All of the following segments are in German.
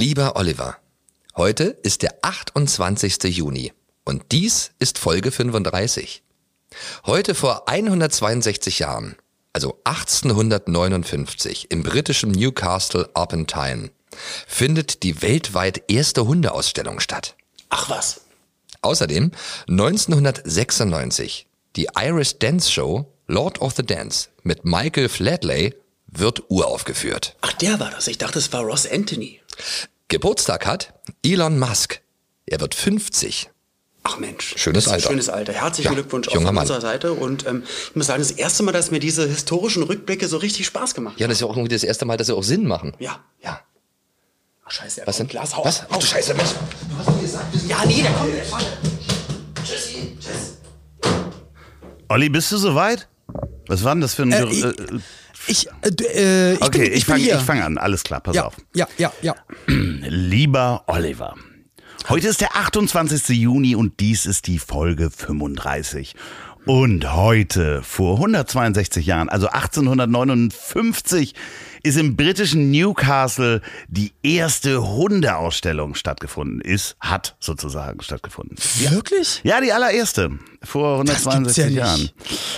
Lieber Oliver, heute ist der 28. Juni und dies ist Folge 35. Heute vor 162 Jahren, also 1859 im britischen Newcastle upon Tyne, findet die weltweit erste Hundeausstellung statt. Ach was. Außerdem 1996 die Irish Dance Show Lord of the Dance mit Michael Flatley wird uraufgeführt. Ach, der war das. Ich dachte, es war Ross Anthony. Geburtstag hat Elon Musk. Er wird 50. Ach Mensch. Schönes das ist ein Alter. Schönes Alter. Herzlichen Ja, Glückwunsch auch von Mann. unserer Seite. Und ähm, ich muss sagen, das erste Mal, dass mir diese historischen Rückblicke so richtig Spaß gemacht Ja, das ist ja auch irgendwie das erste Mal, dass sie auch Sinn machen. Ja. Ja. Ach, scheiße, er Was denn? Glas, hau Was? ab, Ach du hau ab. Scheiße, was? Ja, nee, der kommt. Der kommt. Tschüssi. Tschüss. Olli, bist du soweit? Was war denn das für ein... Äh, ich- äh, Ich, äh, äh, ich okay, bin, ich, ich fange fang an. Alles klar, pass ja, auf. ja, ja, ja. Lieber Oliver, heute ist der 28. Juni und dies ist die Folge 35. Und heute, vor 162 Jahren, also 1859, ist im britischen Newcastle die erste Hundeausstellung stattgefunden. Ist, hat sozusagen stattgefunden. Wirklich? Ja, die allererste. Vor Das gibt's 162 ja nicht. Jahren.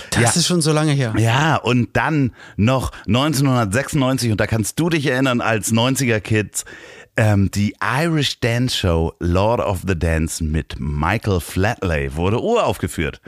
Das Ja. ist schon so lange her. Ja, und dann noch 1996, und da kannst du dich erinnern als 90er-Kids, ähm, die Irish Dance Show Lord of the Dance mit Michael Flatley wurde uraufgeführt.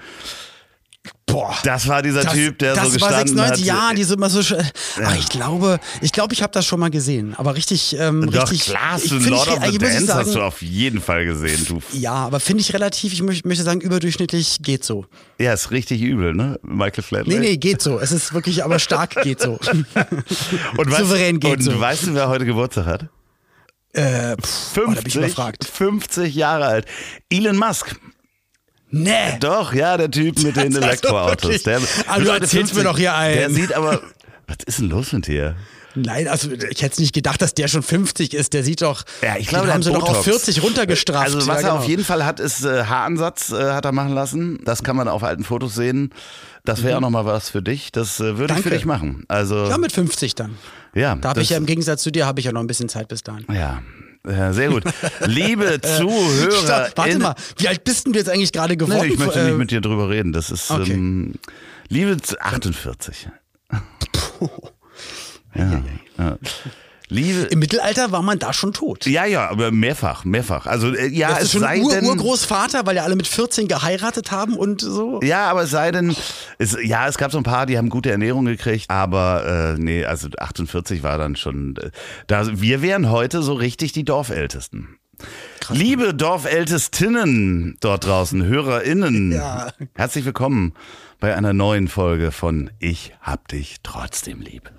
Boah. Das war dieser Typ, der das so gestanden war 96, hat. ja, die sind immer so schön. Ach, ich glaube, ich glaube, ich habe das schon mal gesehen, aber richtig, ähm, Doch, richtig. klar, hast ich Lord ich, of the Dance sagen, hast du auf jeden Fall gesehen. Du. Ja, aber finde ich relativ, ich möcht, möchte sagen, überdurchschnittlich geht so. Ja, ist richtig übel, ne? Michael Flatley. Nee, nee, geht so. Es ist wirklich, aber stark geht so. und souverän geht und so. weißt du, wer heute Geburtstag hat? äh, pff, oh, da bin ich 50, überfragt. 50 Jahre alt. Elon Musk. Nee. Doch, ja, der Typ mit den also Elektroautos. Der, Ah, du erzählst mir doch hier einen. Der sieht aber. Was ist denn los mit dir? Nein, also ich hätte nicht gedacht, dass der schon 50 ist. Der sieht doch, Ja, ich glaube, den haben sie hat doch auf Botox. 40 runtergestraft. Also was ja, er genau. auf jeden Fall hat, ist äh, Haaransatz, äh, hat er machen lassen. Das kann man auf alten Fotos sehen. Das wäre auch noch mal was für dich. Das äh, würde ich für Mhm. Dich machen. Also Ja, mit 50 dann. ja, Da habe ich ja im Gegensatz zu dir, habe ich ja noch ein bisschen Zeit bis dahin. ja. Ja, sehr gut. Liebe Zuhörer. Stopp, warte mal, wie alt bist denn du jetzt eigentlich gerade geworden? Nee, ich möchte Äh, nicht mit dir drüber reden. Das ist Okay. ähm, Liebe zu 48. ja, ja. Liebe Im Mittelalter war man da schon tot. Ja, ja, aber mehrfach, mehrfach. Also äh, ja, das es ist schon sei Ur denn, Urgroßvater, weil ja alle mit 14 geheiratet haben und so. ja, aber es sei denn, es, ja, es gab so ein paar, die haben gute Ernährung gekriegt, aber äh, nee, also 48 war dann schon, äh, da, wir wären heute so richtig die Dorfältesten. Liebe Dorfältestinnen dort draußen, HörerInnen, Ja. herzlich willkommen bei einer neuen Folge von Ich hab dich trotzdem lieb.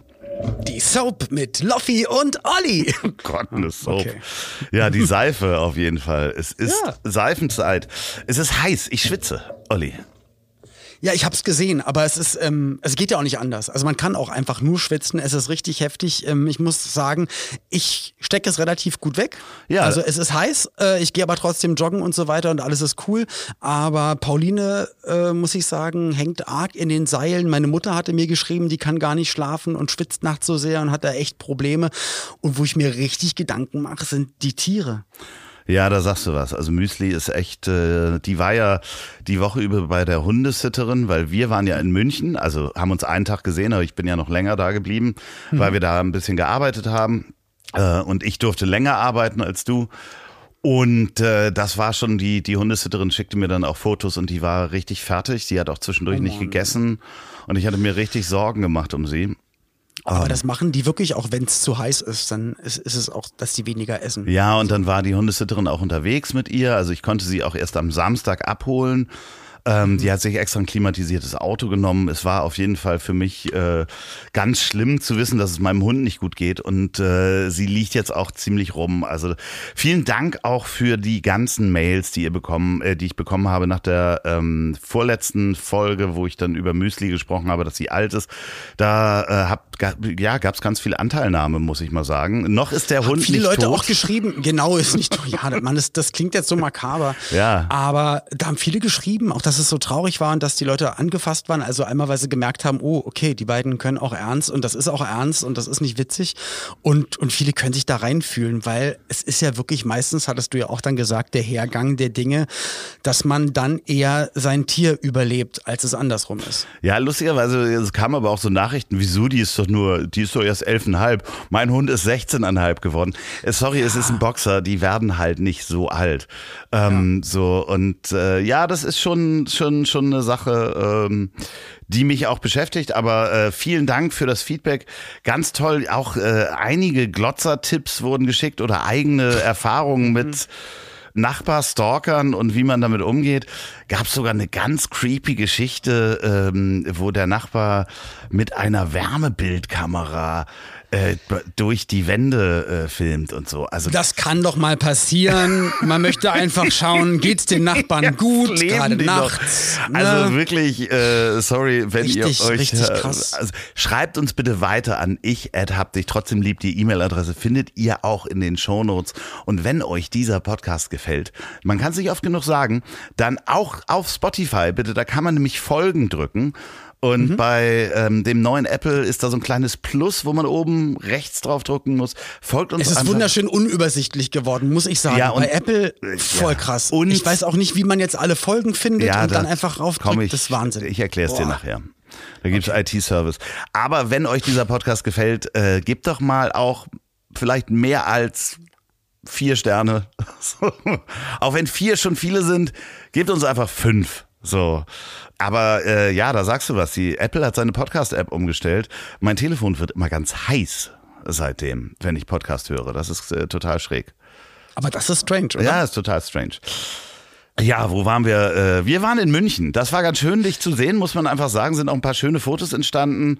Die Soap mit Loffi und Olli. Gott, eine Soap. Okay. Ja, die Seife auf jeden Fall. Es ist Ja. Seifenzeit. Es ist heiß. Ich schwitze, Olli. Ja, ich hab's gesehen, aber es ist, ähm, es geht ja auch nicht anders. Also man kann auch einfach nur schwitzen. Es ist richtig heftig. Ähm, ich muss sagen, ich stecke es relativ gut weg. Ja. Also es ist heiß. Äh, ich gehe aber trotzdem joggen und so weiter und alles ist cool. Aber Pauline, äh, muss ich sagen, hängt arg in den Seilen. Meine Mutter hatte mir geschrieben, die kann gar nicht schlafen und schwitzt nachts so sehr und hat da echt Probleme. Und wo ich mir richtig Gedanken mache, sind die Tiere. Ja, da sagst du was. Also Müsli ist echt, äh, die war ja die Woche über bei der Hundesitterin, weil wir waren ja in München, also haben uns einen Tag gesehen, aber ich bin ja noch länger da geblieben, weil wir da ein bisschen gearbeitet haben. Äh, und ich durfte länger arbeiten als du. Und äh, das war schon, die, die Hundesitterin schickte mir dann auch Fotos und die war richtig fertig. Die hat auch zwischendurch nicht gegessen. Und ich hatte mir richtig Sorgen gemacht um sie. Aber das machen die wirklich, auch wenn es zu heiß ist, dann ist, ist es auch, dass die weniger essen. Ja, und dann war die Hundesitterin auch unterwegs mit ihr. Also ich konnte sie auch erst am Samstag abholen. Ähm, die hat sich extra ein klimatisiertes Auto genommen. Es war auf jeden Fall für mich äh, ganz schlimm zu wissen, dass es meinem Hund nicht gut geht. Und äh, sie liegt jetzt auch ziemlich rum. Also vielen Dank auch für die ganzen Mails, die ihr bekommen, äh, die ich bekommen habe nach der ähm, vorletzten Folge, wo ich dann über Müsli gesprochen habe, dass sie alt ist. Da äh, hab, ja, gab es ganz viel Anteilnahme, muss ich mal sagen. Noch ist der Haben Hund viele nicht Leute tot. auch geschrieben, genau, ist nicht, ja, man, das, das klingt jetzt so makaber. Ja. Aber da haben viele geschrieben, auch dass es so traurig war und dass die Leute angefasst waren. Also einmal, weil sie gemerkt haben, oh, okay, die beiden können auch ernst und das ist auch ernst und das ist nicht witzig. Und, und viele können sich da reinfühlen, weil es ist ja wirklich meistens, hattest du ja auch dann gesagt, der Hergang der Dinge, dass man dann eher sein Tier überlebt, als es andersrum ist. Ja, lustigerweise, es kamen aber auch so Nachrichten, wieso, die ist doch nur, die ist doch erst elfeinhalb. Mein Hund ist 16,5 geworden. Äh, Sorry, es ist ein Boxer, die werden halt nicht so alt. Ähm, So, und äh, ja, das ist schon, schon, schon eine Sache, ähm, die mich auch beschäftigt. Aber äh, vielen Dank für das Feedback. Ganz toll. Auch äh, einige Glotzer-Tipps wurden geschickt oder eigene Erfahrungen mit Nachbarstalkern und wie man damit umgeht. Gab sogar eine ganz creepy Geschichte, ähm, wo der Nachbar mit einer Wärmebildkamera äh, durch die Wände äh, filmt und so. Also Das kann doch mal passieren. Man möchte einfach schauen, geht's den Nachbarn gut, gerade nachts. Also ne? wirklich, äh, sorry, wenn Richtig, ihr euch. richtig krass. Also schreibt uns bitte weiter an ich hab dich trotzdem lieb. Die E-Mail-Adresse findet ihr auch in den Shownotes. Und wenn euch dieser Podcast gefällt, man kann es nicht oft genug sagen, dann auch auf Spotify bitte. Da kann man nämlich Folgen drücken. Und Mhm. bei ähm, dem neuen Apple ist da so ein kleines Plus, wo man oben rechts drauf drücken muss. Folgt uns Es ist einfach. wunderschön unübersichtlich geworden, muss ich sagen. Ja, und- Bei Apple voll ja. krass. Und- ich weiß auch nicht, wie man jetzt alle Folgen findet und dann da einfach komm raufdrückt. Ich, das ist Wahnsinn. Ich erkläre es dir nachher. Da gibt's IT-Service. Aber wenn euch dieser Podcast gefällt, äh, gebt doch mal auch vielleicht mehr als vier Sterne. Auch wenn vier schon viele sind, gebt uns einfach fünf. So. Aber äh, ja, da sagst du was. Die Apple hat seine Podcast-App umgestellt. Mein Telefon wird immer ganz heiß seitdem, wenn ich Podcast höre. Das ist äh, total schräg. Aber das ist strange, oder? Ja, ist total strange. Ja, wo waren wir? Äh, Wir waren in München. Das war ganz schön, dich zu sehen, muss man einfach sagen. Sind auch ein paar schöne Fotos entstanden.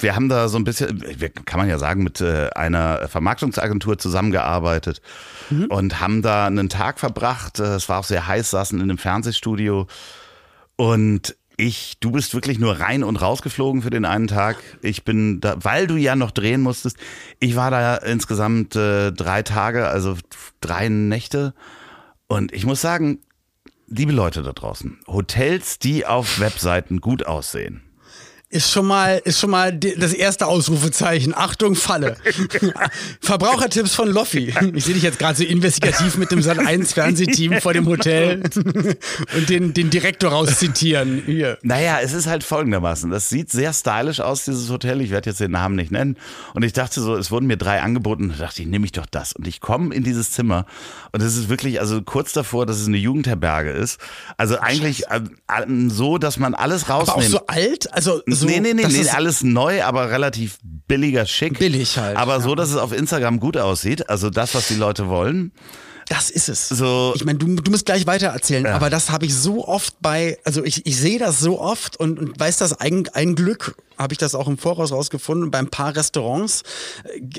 Wir haben da so ein bisschen, wir- kann man ja sagen, mit äh, einer Vermarktungsagentur zusammengearbeitet und haben da einen Tag verbracht. Äh, Es war auch sehr heiß, saßen in einem Fernsehstudio und ich, du bist wirklich nur rein und rausgeflogen für den einen Tag. Ich bin da, weil du ja noch drehen musstest. Ich war da insgesamt äh, drei Tage, also drei Nächte. Und ich muss sagen, liebe Leute da draußen, Hotels, die auf Webseiten gut aussehen. Ist schon mal, ist schon mal das erste Ausrufezeichen. Achtung, Falle. Verbrauchertipps von Loffi. Ich sehe dich jetzt gerade so investigativ mit dem Sat 1 Fernsehteam vor dem Hotel und den, den Direktor rauszitieren. Hier. Naja, es ist halt folgendermaßen. Das sieht sehr stylisch aus, dieses Hotel. Ich werde jetzt den Namen nicht nennen. Und ich dachte so, es wurden mir drei angeboten. Da dachte ich, nehme ich doch das. Und ich komme in dieses Zimmer. Und es ist wirklich, also kurz davor, dass es eine Jugendherberge ist. Also eigentlich ähm, so, dass man alles Aber auch rausnimmt. so alt? Also so, nee, nee, nee, nee, es- alles neu, aber relativ billiger Schick. Billig halt, Aber so, ja. dass es auf Instagram gut aussieht. Also das, was die Leute wollen. Das ist es. So- ich meine, du, du musst gleich weiter erzählen, aber das habe ich so oft bei, also ich, ich sehe das so oft und, und weiß das ein, ein Glück, habe ich das auch im Voraus rausgefunden, bei ein paar Restaurants.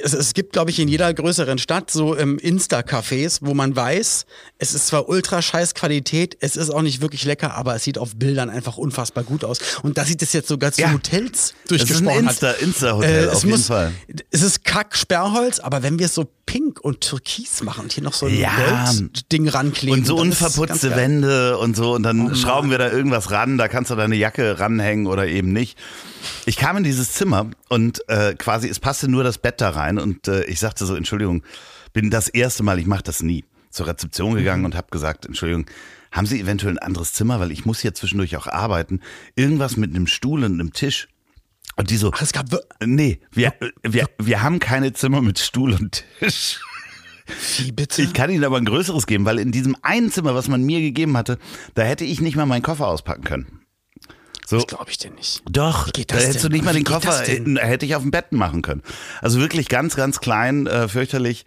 Es, es gibt, glaube ich, in jeder größeren Stadt so ähm, Insta-Cafés, wo man weiß, es ist zwar ultra scheiß Qualität, es ist auch nicht wirklich lecker, aber es sieht auf Bildern einfach unfassbar gut aus. Und da sieht es jetzt sogar zu Ja. Hotels Das ist ein durchgesprochen. Insta- Insta-Hotel, es auf jeden muss, Fall. Es ist Kack-Sperrholz, aber wenn wir es so pink und türkis machen und hier noch so ein Ja. Goldding rankleben. Und so unverputzte. Wände und so. Und dann schrauben wir da irgendwas ran. Da kannst du deine Jacke ranhängen oder eben nicht. Ich kam in dieses Zimmer und äh, quasi, es passte nur das Bett da rein. Und äh, ich sagte so, Entschuldigung, bin das erste Mal, ich mache das nie. Zur Rezeption gegangen und habe gesagt, Entschuldigung, haben Sie eventuell ein anderes Zimmer? Weil ich muss hier zwischendurch auch arbeiten. Irgendwas mit einem Stuhl und einem Tisch. Und die so, Ach, es gab nee, wir, wir, wir haben keine Zimmer mit Stuhl und Tisch. Wie bitte? Ich kann Ihnen aber ein größeres geben, weil in diesem einen Zimmer, was man mir gegeben hatte, da hätte ich nicht mal meinen Koffer auspacken können. So, das glaube ich dir nicht. doch, da hättest du denn? nicht mal Wie den Koffer, hätte ich auf dem Bett machen können. Also wirklich ganz, ganz klein, äh, fürchterlich.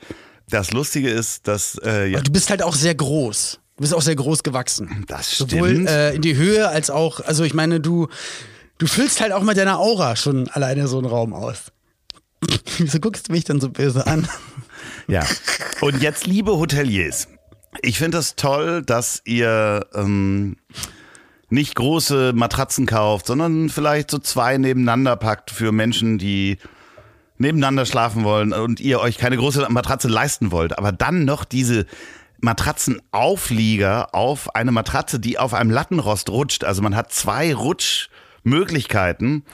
Das Lustige ist, dass, äh, ja, du bist halt auch sehr groß. bist auch sehr groß gewachsen. Das Sowohl stimmt. äh, in die Höhe als auch, also ich meine, du, du füllst halt auch mit deiner Aura schon alleine so einen Raum aus. Wieso guckst du mich dann so böse an? Ja. Und jetzt, liebe Hoteliers, ich finde es das toll, dass ihr ähm, nicht große Matratzen kauft, sondern vielleicht so zwei nebeneinander packt für Menschen, die nebeneinander schlafen wollen und ihr euch keine große Matratze leisten wollt, aber dann noch diese Matratzenauflieger auf eine Matratze, die auf einem Lattenrost rutscht. Also man hat zwei Rutschmöglichkeiten.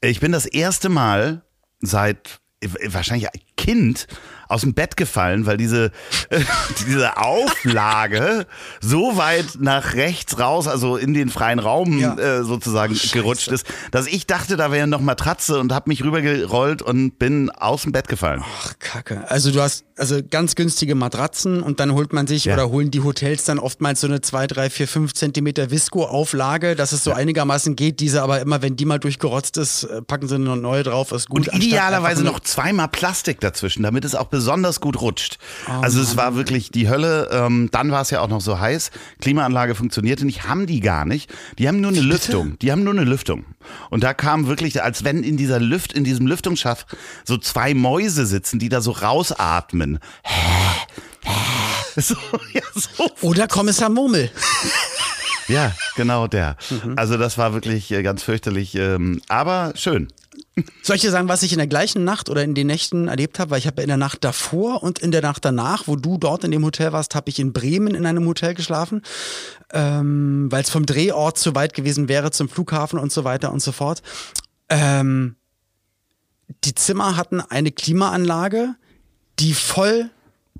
Ich bin das erste Mal seit wahrscheinlich Kind aus dem Bett gefallen, weil diese, äh, diese Auflage so weit nach rechts raus, also in den freien Raum Ja. äh, sozusagen gerutscht ist, dass ich dachte, da wäre noch Matratze und habe mich rübergerollt und bin aus dem Bett gefallen. Ach, Kacke. Also du hast also ganz günstige Matratzen und dann holt man sich Ja. oder holen die Hotels dann oftmals so eine 2, 3, 4, 5 Zentimeter Visco-Auflage, dass es so einigermaßen geht. Diese aber immer, wenn die mal durchgerotzt ist, äh, packen sie eine neue drauf, ist gut. Und idealerweise noch zweimal Plastik dazwischen, damit es auch besonders gut rutscht. also es war wirklich die Hölle. Ähm, dann war es ja auch noch so heiß. Klimaanlage funktionierte nicht, haben die gar nicht. Die haben nur eine Lüftung. Die haben nur eine Lüftung. Und da kam wirklich, als wenn in dieser Lüft, in diesem Lüftungsschacht so zwei Mäuse sitzen, die da so rausatmen. So, ja, so Oder Kommissar Murmel. ja, genau der. Mhm. Also das war wirklich äh, ganz fürchterlich, ähm, aber schön. Soll ich dir sagen, was ich in der gleichen Nacht oder in den Nächten erlebt habe? Weil ich habe in der Nacht davor und in der Nacht danach, wo du dort in dem Hotel warst, habe ich in Bremen in einem Hotel geschlafen, ähm, weil es vom Drehort zu weit gewesen wäre zum Flughafen und so weiter und so fort. Ähm, die Zimmer hatten eine Klimaanlage, die voll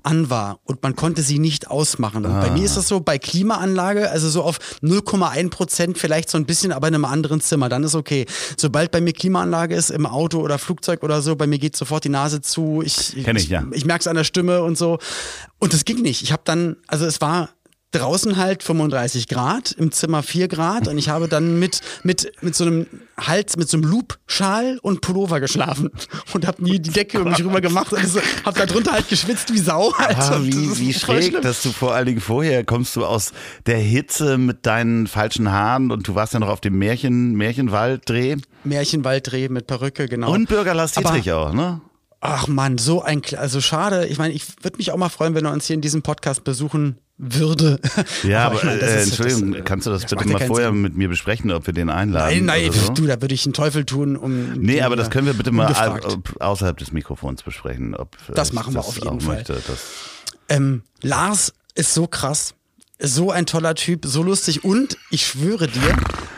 an war und man konnte sie nicht ausmachen. Und bei mir ist das so, bei Klimaanlage, also so auf 0,1 Prozent vielleicht so ein bisschen, aber in einem anderen Zimmer, dann ist okay. Sobald bei mir Klimaanlage ist, im Auto oder Flugzeug oder so, bei mir geht sofort die Nase zu. Ich, Kenn ich, ja. ich merke es an der Stimme und so. Und das ging nicht. Ich habe dann, also es war draußen halt 35 Grad, im Zimmer 4 Grad und ich habe dann mit, mit, mit so einem Hals, mit so einem Loop-Schal und Pullover geschlafen und habe nie die Decke um mich rüber gemacht und so, habe da drunter halt geschwitzt wie Sau. Halt. Ah, wie, wie schräg, schlimm. dass du vor allen Dingen vorher kommst du aus der Hitze mit deinen falschen Haaren und du warst ja noch auf dem Märchen, Märchenwalddreh. Märchenwalddreh mit Perücke, genau. Und Bürger Lars Aber- Dietrich auch, ne? Ach man, so ein, also schade. Ich meine, ich würde mich auch mal freuen, wenn er uns hier in diesem Podcast besuchen würde. Ja, aber, ich meine, das äh, Entschuldigung, das- kannst du das, das bitte mal vorher Sinn. mit mir besprechen, ob wir den einladen? Nein, nein, so? du, da würde ich einen Teufel tun, um. Nee, aber das äh, können wir bitte mal ungefragt. außerhalb des Mikrofons besprechen. Ob äh, Das ich machen wir das auf jeden Fall. Möchte, Ähm, Lars ist so krass. So ein toller Typ, so lustig und ich schwöre dir,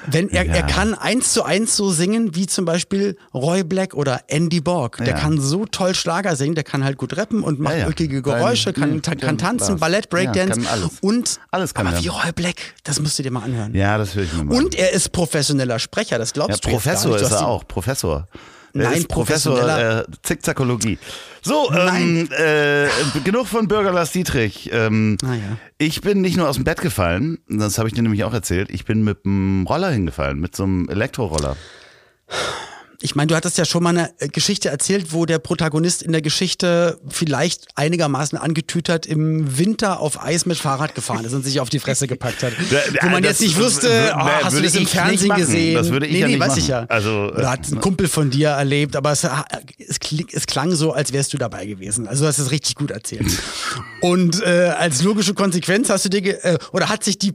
wenn er, Ja. er kann eins zu eins so singen wie zum Beispiel Roy Black oder Andy Borg. Der Ja. kann so toll Schlager singen, der kann halt gut rappen und macht Ja, ulkige Geräusche, kann, Nein, kann, kann tanzen, Lars. Ballett, Breakdance alles. und Alles kann aber er. wie Roy Black, das musst du dir mal anhören. ja, das höre ich mir mal. Und er ist professioneller Sprecher, das glaubst du Professor nicht. Du ist er auch, Professor. Er Nein, Professor äh, Zickzackologie. So, ähm, äh, genug von Bürger Lars Dietrich. Ähm, Ah, ja. Ich bin nicht nur aus dem Bett gefallen, das habe ich dir nämlich auch erzählt, ich bin mit einem Roller hingefallen, mit so einem Elektroroller. Ich meine, du hattest ja schon mal eine äh, Geschichte erzählt, wo der Protagonist in der Geschichte vielleicht einigermaßen angetütert im Winter auf Eis mit Fahrrad gefahren ist und sich auf die Fresse gepackt hat. Ja, wo man das jetzt nicht wusste, wür- oh, nee, hast du das im ich Fernsehen gesehen? Das würde ich nee, ja nee, nicht weiß ich machen. ja. Also, Oder hat ein Kumpel von dir erlebt, aber es, es, kling, es klang so, als wärst du dabei gewesen. Also du hast es richtig gut erzählt. und äh, als logische Konsequenz hast du dir, äh, oder hat sich die,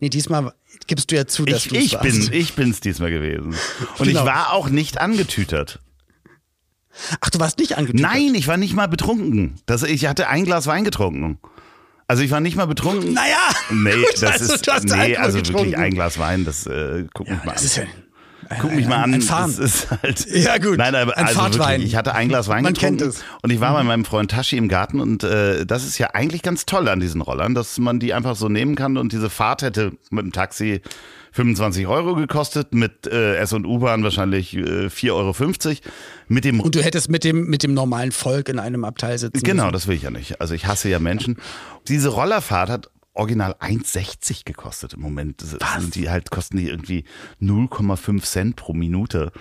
nee, diesmal gibst du ja zu, dass du ich warst. bin, ich bin's diesmal gewesen. Und Genau. ich war auch nicht angetütert. Ach, du warst nicht angetütert? Nein, ich war nicht mal betrunken. Das, ich hatte ein Glas Wein getrunken. Also ich war nicht mal betrunken. Naja, Nee, gut, das also ist nee, Alkohol also getrunken. wirklich ein Glas Wein, das äh, guck mich mal Das an. ist ja, Guck mich mal an. ein. Das ist halt. Ja, gut. Nein, aber Ein also Fahrtwein. wirklich, ich hatte ein Glas Wein Man getrunken kennt es. und ich war bei meinem Freund Tashi im Garten und äh, das ist ja eigentlich ganz toll an diesen Rollern, dass man die einfach so nehmen kann und diese Fahrt hätte mit dem Taxi 25 Euro gekostet, mit äh, S und U-Bahn wahrscheinlich äh, 4,50 Euro. Mit dem Und du hättest mit dem, mit dem normalen Volk in einem Abteil sitzen Genau, müssen. das will ich ja nicht. Also ich hasse ja Menschen. Diese Rollerfahrt hat original 1,60 gekostet im Moment. Das sind die halt kosten die irgendwie 0,5 Cent pro Minute.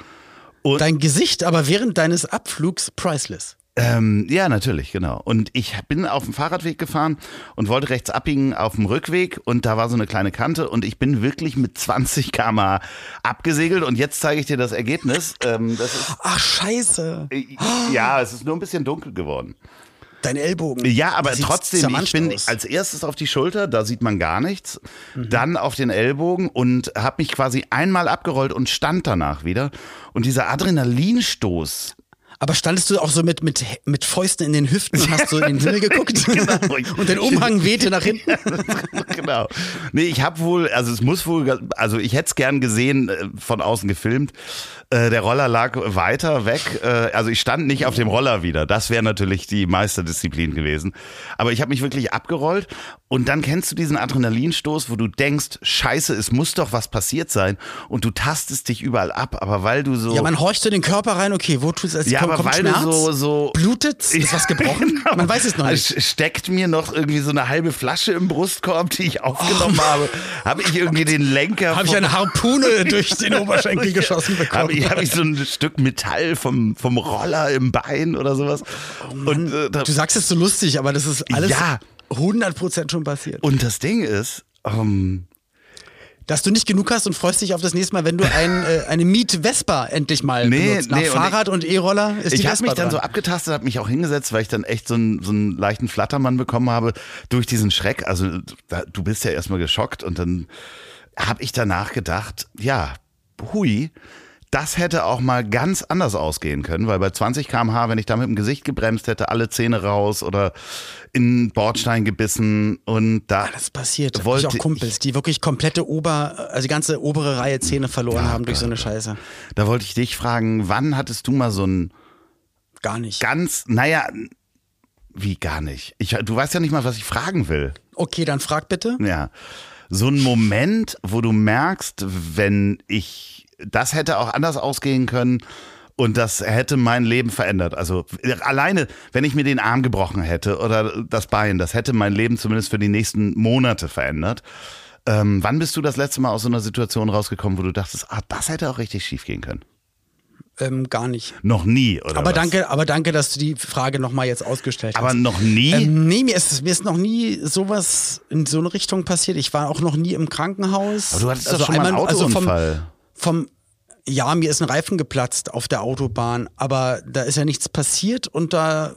Dein Gesicht aber während deines Abflugs priceless. Ähm, ja, natürlich, genau. Und ich bin auf dem Fahrradweg gefahren und wollte rechts abbiegen auf dem Rückweg und da war so eine kleine Kante und ich bin wirklich mit 20 km abgesegelt und jetzt zeige ich dir das Ergebnis. Ähm, das ist, Ach, scheiße. äh, ja, es ist nur ein bisschen dunkel geworden. Dein Ellbogen. Ja, aber trotzdem, ich bin aus. als erstes auf die Schulter, da sieht man gar nichts, dann auf den Ellbogen und habe mich quasi einmal abgerollt und stand danach wieder. Und dieser Adrenalinstoß, Aber standest du auch so mit, mit, mit Fäusten in den Hüften und hast so in den Himmel geguckt? Genau. und dein Umhang wehte nach hinten? genau. Nee, ich habe wohl, also es muss wohl, also ich hätte es gern gesehen, äh, von außen gefilmt. Äh, Der Roller lag weiter weg. äh, Also ich stand nicht auf dem Roller wieder. Das wäre natürlich die Meisterdisziplin gewesen. Aber ich habe mich wirklich abgerollt. Und dann kennst du diesen Adrenalinstoß, wo du denkst, scheiße, es muss doch was passiert sein. Und du tastest dich überall ab. Aber weil du so... Ja, man horcht in den Körper rein, okay, wo tut es Ja, kommt, aber kommt weil Schmerz? du so, so Blutet? Ist was gebrochen? Genau. Man weiß es noch nicht. Es steckt mir noch irgendwie so eine halbe Flasche im Brustkorb, die ich aufgenommen habe. Habe ich irgendwie den Lenker. Oh. Habe ich eine Harpune durch den Oberschenkel geschossen bekommen? Habe ich, so ein Stück Metall vom, vom Roller im Bein oder sowas? und, äh, da, du sagst es so lustig, aber das ist alles Ja. 100% schon passiert. und das Ding ist, ähm, Dass du nicht genug hast und freust dich auf das nächste Mal, wenn du ein, äh, eine Miet Vespa endlich mal Nee, benutzt. Nach nee, Fahrrad und E-Roller ist die ich habe mich dann dran. so abgetastet, habe mich auch hingesetzt, weil ich dann echt so einen, so einen leichten Flattermann bekommen habe durch diesen Schreck. Also da, du bist ja erstmal geschockt und dann habe ich danach gedacht, ja, hui, das hätte auch mal ganz anders ausgehen können, weil bei 20 km/h, wenn ich da mit dem Gesicht gebremst hätte, alle Zähne raus oder in den Bordstein gebissen und da Das passiert. Hab wollte ich auch Kumpels, die wirklich komplette Ober, also die ganze obere Reihe Zähne verloren haben durch so eine Scheiße. da wollte ich dich fragen, wann hattest du mal so ein Gar nicht. ganz, naja, wie gar nicht? Ich, du weißt ja nicht mal, was ich fragen will. Okay, dann frag bitte. Ja. So ein Moment, wo du merkst, wenn ich, das hätte auch anders ausgehen können und das hätte mein Leben verändert. Also alleine, wenn ich mir den Arm gebrochen hätte oder das Bein, das hätte mein Leben zumindest für die nächsten Monate verändert. Ähm, wann bist du das letzte Mal aus so einer Situation rausgekommen, wo du dachtest, ah, das hätte auch richtig schief gehen können? Ähm, gar nicht. Noch nie, oder? Aber was? danke, aber danke, dass du die Frage nochmal jetzt ausgestellt Aber hast. noch nie? Ähm, nee, mir ist, mir ist noch nie sowas in so eine Richtung passiert. Ich war auch noch nie im Krankenhaus. Aber du hattest doch schon mal einen also vom, Autounfall. vom ja, mir ist ein Reifen geplatzt auf der Autobahn, aber da ist ja nichts passiert und da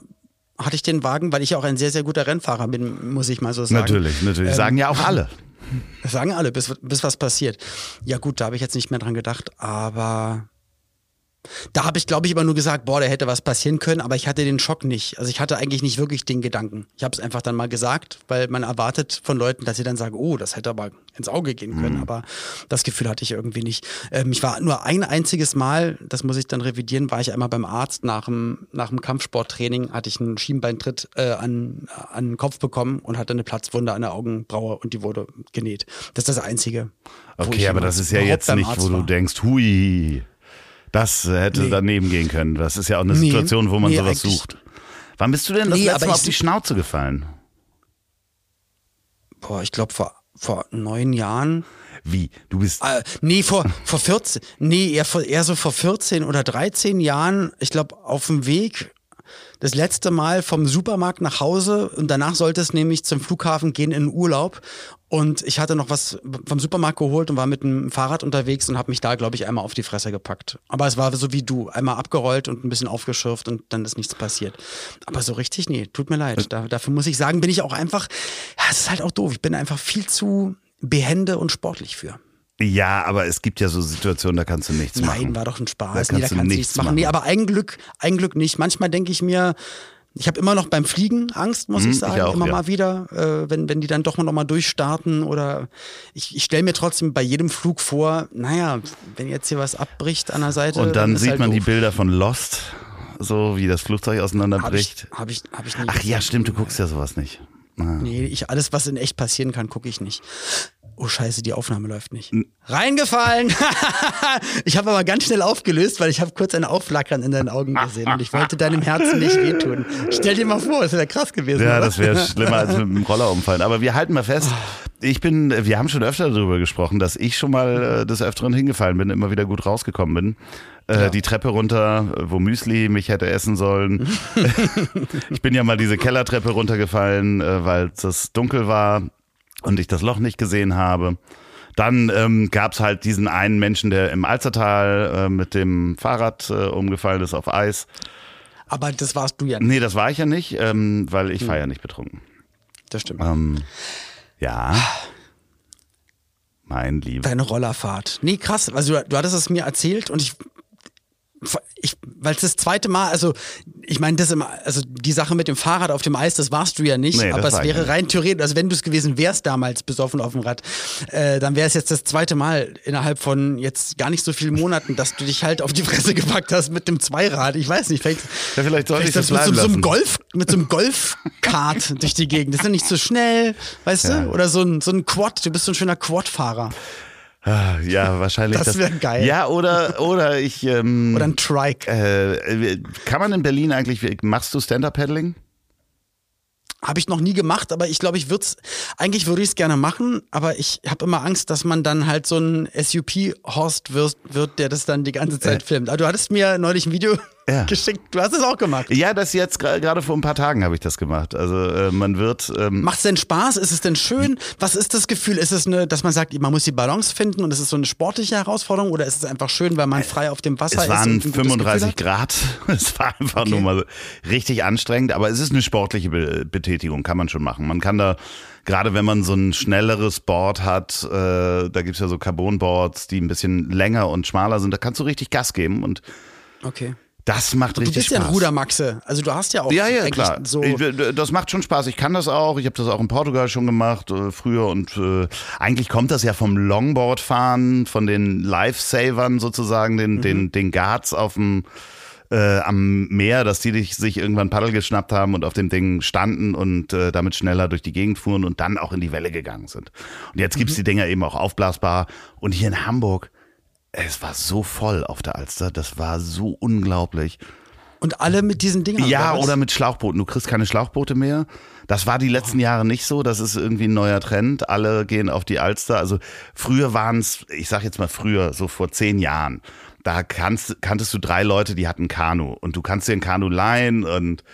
hatte ich den Wagen, weil ich ja auch ein sehr, sehr guter Rennfahrer bin, muss ich mal so sagen. natürlich, natürlich. Ähm, Sagen ja auch alle. Sagen alle, bis, bis was passiert. Ja gut, da habe ich jetzt nicht mehr dran gedacht, aber da habe ich, glaube ich, immer nur gesagt, boah, da hätte was passieren können, aber ich hatte den Schock nicht. Also ich hatte eigentlich nicht wirklich den Gedanken. Ich habe es einfach dann mal gesagt, weil man erwartet von Leuten, dass sie dann sagen, oh, das hätte aber ins Auge gehen können, aber das Gefühl hatte ich irgendwie nicht. Ähm, ich war nur ein einziges Mal, das muss ich dann revidieren, war ich einmal beim Arzt nach dem, nach dem Kampfsporttraining, hatte ich einen Schienbeintritt äh, an, an den Kopf bekommen und hatte eine Platzwunde an der Augenbraue und die wurde genäht. Das ist das Einzige. Okay, aber das ist ja jetzt nicht, wo du war. denkst, hui, das hätte Nee. daneben gehen können. Das ist ja auch eine Nee. Situation, wo man Nee, sowas sucht. Wann bist du denn das letzte Mal auf die Schnauze gefallen? Boah, ich glaube vor, vor neun Jahren. Wie? Du bist. Äh, nee, vor, vor 14, nee, eher, vor, eher so vor 14 oder 13 Jahren, ich glaube, auf dem Weg das letzte Mal vom Supermarkt nach Hause und danach sollte es nämlich zum Flughafen gehen in Urlaub. Und ich hatte noch was vom Supermarkt geholt und war mit dem Fahrrad unterwegs und habe mich da, glaube ich, einmal auf die Fresse gepackt. Aber es war so wie du, einmal abgerollt und ein bisschen aufgeschürft und dann ist nichts passiert. Aber so richtig, nee, tut mir leid. Da, dafür muss ich sagen, bin ich auch einfach, ja, es ist halt auch doof. Ich bin einfach viel zu behende und sportlich für. Ja, aber es gibt ja so Situationen, da kannst du nichts Nein, machen. war doch ein Da Spaß. kannst nee, da du kannst du nichts nichts machen. machen. Nee, aber ein Glück, ein Glück nicht. Manchmal denke ich mir, ich habe immer noch beim Fliegen Angst, muss Mhm, ich ich sagen, auch, immer ja. mal wieder, äh, wenn, wenn die dann doch mal noch mal durchstarten oder ich, ich stelle mir trotzdem bei jedem Flug vor, naja, wenn jetzt hier was abbricht an der Seite. Und dann ist sieht halt man die doof. Bilder von Lost, so wie das Flugzeug Hab ich, auseinanderbricht. hab ich, hab ich nie Ach ja, stimmt, du guckst ja sowas nicht. Ah. Nee, ich, alles, was in echt passieren kann, gucke ich nicht. Oh scheiße, die Aufnahme läuft nicht. Reingefallen! ich habe aber ganz schnell aufgelöst, weil ich habe kurz ein Aufflackern in deinen Augen gesehen und ich wollte deinem Herzen nicht wehtun. Stell dir mal vor, das wäre krass gewesen. Ja, oder? das wäre schlimmer als mit dem Roller umfallen. Aber wir halten mal fest, Ich bin, wir haben schon öfter darüber gesprochen, dass ich schon mal äh, des Öfteren hingefallen bin, immer wieder gut rausgekommen bin. Äh, Ja. Die Treppe runter, wo Müsli mich hätte essen sollen. ich bin ja mal diese Kellertreppe runtergefallen, äh, weil es dunkel war und ich das Loch nicht gesehen habe. Dann ähm, gab es halt diesen einen Menschen, der im Alzertal äh, mit dem Fahrrad äh, umgefallen ist auf Eis. Aber das warst du ja nicht. Nee, das war ich ja nicht, ähm, weil ich war ja nicht betrunken. Das stimmt. Ähm, ja. Mein Lieber. Deine Rollerfahrt. Nee, krass. Also du, du hattest es mir erzählt und ich weil es das zweite Mal, also ich meine, das immer, also die Sache mit dem Fahrrad auf dem Eis, das warst du ja nicht, Nee, aber es wäre nicht. rein theoretisch, also wenn du es gewesen wärst damals besoffen auf dem Rad, äh, dann wäre es jetzt das zweite Mal innerhalb von jetzt gar nicht so vielen Monaten, dass du dich halt auf die Fresse gepackt hast mit dem Zweirad. Ich weiß nicht, vielleicht, Ja, vielleicht sollte ich das mit so, so einem. Golf, mit so einem Golfkart durch die Gegend. Das ist ja nicht so schnell, weißt Ja. du? Oder so ein, so ein Quad, du bist so ein schöner Quad-Fahrer. Ah, Ja, wahrscheinlich. Das wär geil. Ja, oder, oder ich. Ähm, Oder ein Trike. äh, kann man in Berlin eigentlich, machst du Stand-Up-Paddling? Habe ich noch nie gemacht, aber ich glaube, ich würde es, eigentlich würde ich es gerne machen, aber ich habe immer Angst, dass man dann halt so ein SUP-Horst wird, wird, der das dann die ganze Zeit Äh. filmt. Aber du hattest mir neulich ein Video Ja. geschickt, du hast es auch gemacht. Ja, das jetzt gerade vor ein paar Tagen habe ich das gemacht. Also äh, man wird. Ähm, Macht es denn Spaß? Ist es denn schön? Was ist das Gefühl? Ist es eine, dass man sagt, man muss die Balance finden und es ist so eine sportliche Herausforderung oder ist es einfach schön, weil man frei auf dem Wasser es ist? waren und ein gutes 35 Gefühl hat? Grad. Es war einfach nur mal richtig anstrengend, aber es ist eine sportliche Be Betätigung, kann man schon machen. Man kann da, gerade wenn man so ein schnelleres Board hat, äh, da gibt's ja so Carbonboards, die ein bisschen länger und schmaler sind, da kannst du richtig Gas geben und Okay. Das macht Du richtig bist ja Spaß. ein Rudermaxe. Also du hast ja auch Ja, ja, klar. so. Ich, äh, das macht schon Spaß. Ich kann das auch. Ich habe das auch in Portugal schon gemacht, äh, früher. Und äh, eigentlich kommt das ja vom Longboardfahren, von den Lifesavern sozusagen, Mhm. den, den, den Guards auf dem äh, am Meer, dass die dich, sich irgendwann Paddel geschnappt haben und auf dem Ding standen und äh, damit schneller durch die Gegend fuhren und dann auch in die Welle gegangen sind. Und jetzt Mhm. gibt's die Dinger eben auch aufblasbar. Und hier in Hamburg, es war so voll auf der Alster, das war so unglaublich. Und alle mit diesen Dingern. Ja, was? oder mit Schlauchbooten. Du kriegst keine Schlauchboote mehr. Das war die letzten Jahre nicht so. Das ist irgendwie ein neuer Trend. Alle gehen auf die Alster. Also früher waren es, ich sag jetzt mal früher, so vor zehn Jahren. Da kannst, kanntest du drei Leute, die hatten Kanu. Und du kannst dir ein Kanu leihen. Und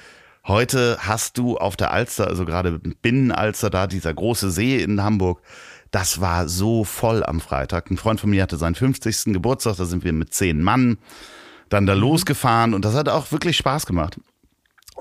heute hast du auf der Alster, also gerade Binnenalster da, dieser große See in Hamburg. Das war so voll am Freitag. Ein Freund von mir hatte seinen 50. Geburtstag. Da sind wir mit zehn Mann dann da losgefahren und das hat auch wirklich Spaß gemacht.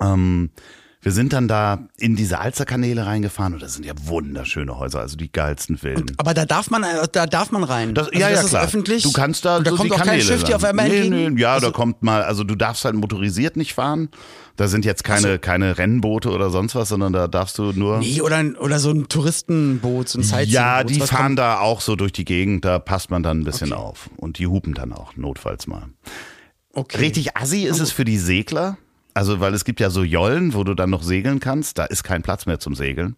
Ähm, wir sind dann da in diese Alsterkanäle reingefahren und das sind ja wunderschöne Häuser, also die geilsten Villen. Aber da darf man, äh, da darf man rein. Das, Also ja, ja, ist klar. öffentlich. Du kannst da, und da so kommt die auch kein Kanäle Schiff dir lang. auf einmal nee, nee, ja, also, da kommt mal, also du darfst halt motorisiert nicht fahren. Da sind jetzt keine, keine Rennboote oder sonst was, sondern da darfst du nur. Nee, oder, oder so ein Touristenboot, so ein Sightseeing-Boot. ja, die fahren kommt- da auch so durch die Gegend, da passt man dann ein bisschen Okay. auf. Und die hupen dann auch, notfalls mal. Okay. Richtig assi ist es für die Segler. Also, weil es gibt ja so Jollen, wo du dann noch segeln kannst. Da ist kein Platz mehr zum Segeln.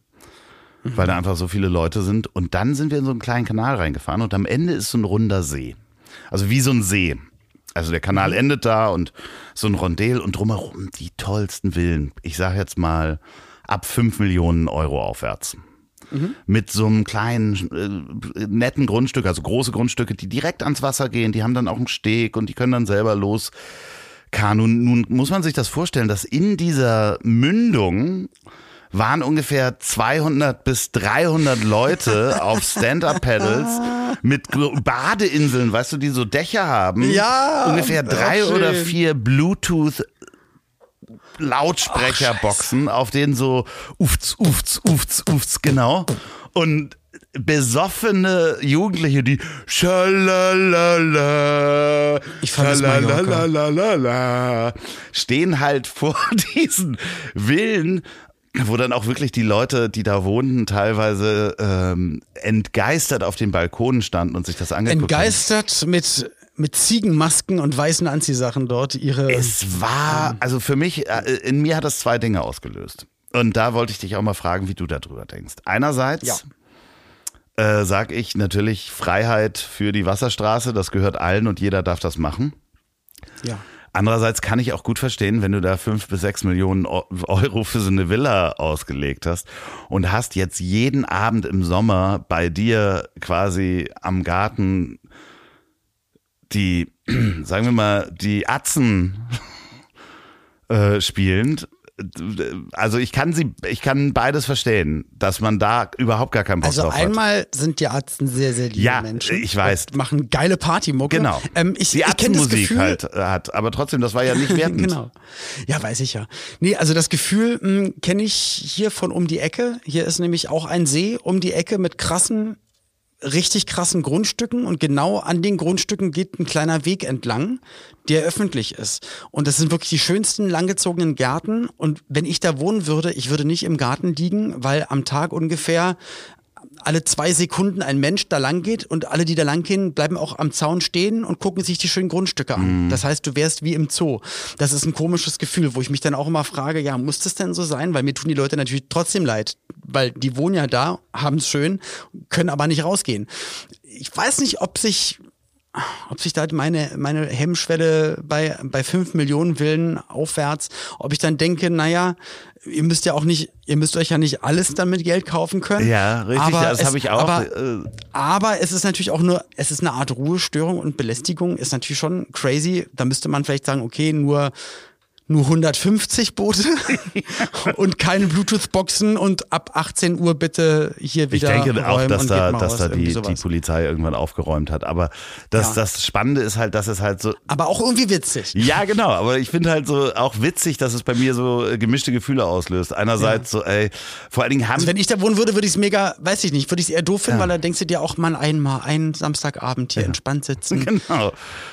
Weil da einfach so viele Leute sind. Und dann sind wir in so einen kleinen Kanal reingefahren und am Ende ist so ein runder See. Also wie so ein See. Also der Kanal endet da und so ein Rondel und drumherum die tollsten Villen. Ich sage jetzt mal ab 5 Millionen Euro aufwärts. Mit so einem kleinen, äh, netten Grundstück, also große Grundstücke, die direkt ans Wasser gehen. Die haben dann auch einen Steg und die können dann selber los. Nun, nun muss man sich das vorstellen, dass in dieser Mündung waren ungefähr 200 bis 300 Leute auf Stand-Up-Pedals mit Badeinseln, weißt du, die so Dächer haben. Ja, Ungefähr drei oder vier Bluetooth Lautsprecherboxen, auf denen so ufts, ufts, ufts, ufts, genau. Und besoffene Jugendliche, die schalalala, Ich vermiss Mallorca. schalalala, stehen halt vor diesen Villen, wo dann auch wirklich die Leute, die da wohnten, teilweise ähm, entgeistert auf den Balkonen standen und sich das angeguckt haben. Entgeistert mit, mit Ziegenmasken und weißen Anziehsachen dort ihre. Es war, also für mich, äh, in mir hat das zwei Dinge ausgelöst. Und da wollte ich dich auch mal fragen, wie du darüber denkst. Einerseits Ja. Äh, sag ich natürlich Freiheit für die Wasserstraße, das gehört allen und jeder darf das machen. ja. Andererseits kann ich auch gut verstehen, wenn du da fünf bis sechs Millionen Euro für so eine Villa ausgelegt hast und hast jetzt jeden Abend im Sommer bei dir quasi am Garten die, sagen wir mal, die Atzen äh, spielend also ich kann sie, ich kann beides verstehen, dass man da überhaupt gar keinen Bock also drauf hat. Also einmal sind die Ärzte sehr, sehr liebe ja, Menschen. ich weiß. Machen geile Partymucke. Genau. Ähm, ich, die ich Musik halt äh, hat, aber trotzdem, das war ja nicht wertend. genau. Ja, weiß ich ja. Nee, also das Gefühl hm, kenne ich hier von um die Ecke. Hier ist nämlich auch ein See um die Ecke mit krassen richtig krassen Grundstücken und genau an den Grundstücken geht ein kleiner Weg entlang, der öffentlich ist. Und das sind wirklich die schönsten langgezogenen Gärten. Und wenn ich da wohnen würde, ich würde nicht im Garten liegen, weil am Tag ungefähr alle zwei Sekunden ein Mensch da lang geht und alle, die da lang gehen, bleiben auch am Zaun stehen und gucken sich die schönen Grundstücke an. Mhm. Das heißt, du wärst wie im Zoo. Das ist ein komisches Gefühl, wo ich mich dann auch immer frage, ja, muss das denn so sein? Weil mir tun die Leute natürlich trotzdem leid, weil die wohnen ja da, haben es schön, können aber nicht rausgehen. Ich weiß nicht, ob sich ob sich da meine, meine Hemmschwelle bei, bei fünf Millionen Willen aufwärts, ob ich dann denke, naja, ihr müsst ja auch nicht, ihr müsst euch ja nicht alles dann mit Geld kaufen können. Ja, richtig, aber das habe ich auch. Aber, äh, aber es ist natürlich auch nur, es ist eine Art Ruhestörung und Belästigung, ist natürlich schon crazy. Da müsste man vielleicht sagen, okay, nur nur 150 Boote und keine Bluetooth-Boxen und ab 18 Uhr bitte hier wieder. Ich denke auch, dass da, dass da die, die Polizei irgendwann aufgeräumt hat. Aber das, ja. das Spannende ist halt, dass es halt so. Aber auch irgendwie witzig. Ja, genau. Aber ich finde halt so auch witzig, dass es bei mir so äh, gemischte Gefühle auslöst. Einerseits ja. so, ey, vor allen Dingen haben. Also wenn ich da wohnen würde, würde ich es mega, weiß ich nicht, würde ich es eher doof finden, ja. weil da denkst du dir auch mal einmal einen Samstagabend hier entspannt sitzen. Genau.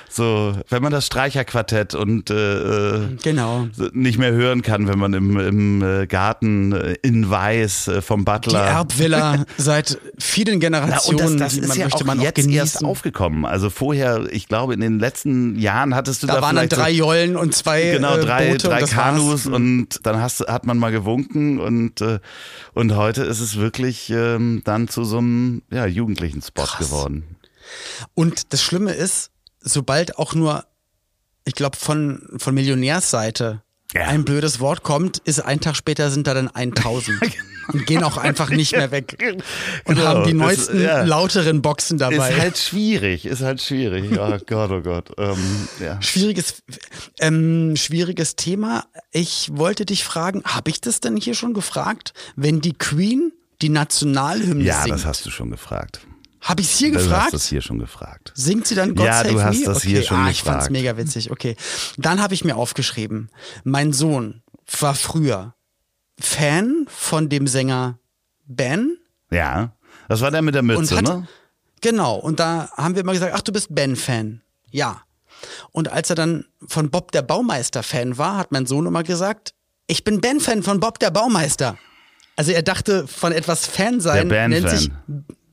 So, wenn man das Streicherquartett und äh, äh genau. nicht mehr hören kann, wenn man im, im äh, Garten äh, in Weiß vom Butler. Die Erbvilla seit vielen Generationen. Na, und das, das ist ja auch man jetzt auch erst aufgekommen. Also vorher, ich glaube, in den letzten Jahren hattest du da, da waren dann drei Jollen und zwei genau drei, Boote drei und Kanus und dann hast, hat man mal gewunken und und heute ist es wirklich ähm, dann zu so einem ja, jugendlichen Spot Krass. geworden. Und das Schlimme ist, sobald auch nur, ich glaube, von, von Millionärsseite ja. ein blödes Wort kommt, ist ein Tag später sind da dann 1000 genau. und gehen auch einfach nicht mehr weg und genau. haben die neuesten ist, ja. lauteren Boxen dabei. Ist halt schwierig, ist halt schwierig. Oh Gott, oh Gott. Ähm, ja. Schwieriges, ähm, schwieriges Thema. Ich wollte dich fragen, habe ich das denn hier schon gefragt, wenn die Queen die Nationalhymne ja, singt? Ja, das hast du schon gefragt. Habe ich es hier du gefragt? Du hast das hier schon gefragt. Singt sie dann God ja, Save du hast Me? das okay. hier schon ah, gefragt. Ich fand's mega witzig. Okay. Dann habe ich mir aufgeschrieben, mein Sohn war früher Fan von dem Sänger Ben. Ja, das war der mit der Mütze, hat, ne? Genau, und da haben wir immer gesagt, ach, du bist Ben-Fan. Ja. Und als er dann von Bob der Baumeister Fan war, hat mein Sohn immer gesagt, ich bin Ben-Fan von Bob der Baumeister. Also er dachte, von etwas Fan sein nennt sich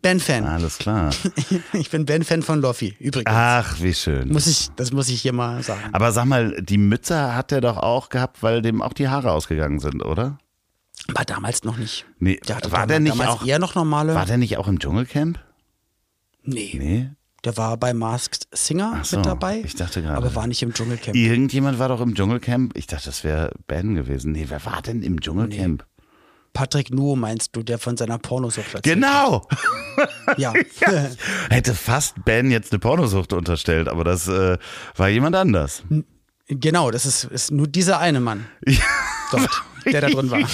Ben-Fan. Alles klar. ich bin Ben-Fan von Loffi, übrigens. Ach, wie schön. Muss ich, das muss ich hier mal sagen. Aber sag mal, die Mütze hat er doch auch gehabt, weil dem auch die Haare ausgegangen sind, oder? War damals noch nicht. Nee, der war der nicht auch eher noch normale? War der nicht auch im Dschungelcamp? Nee. Nee. Der war bei Masked Singer so, mit dabei. Ich dachte gerade. Aber war nicht im Dschungelcamp. Irgendjemand war doch im Dschungelcamp. Ich dachte, das wäre Ben gewesen. Nee, wer war denn im Dschungelcamp? Nee. Patrick Nuo meinst du, der von seiner Pornosucht erzählt Genau! ja. ja. Hätte fast Ben jetzt eine Pornosucht unterstellt, aber das äh, war jemand anders. Genau, das ist, ist nur dieser eine Mann. Ja. Dort, der da drin war.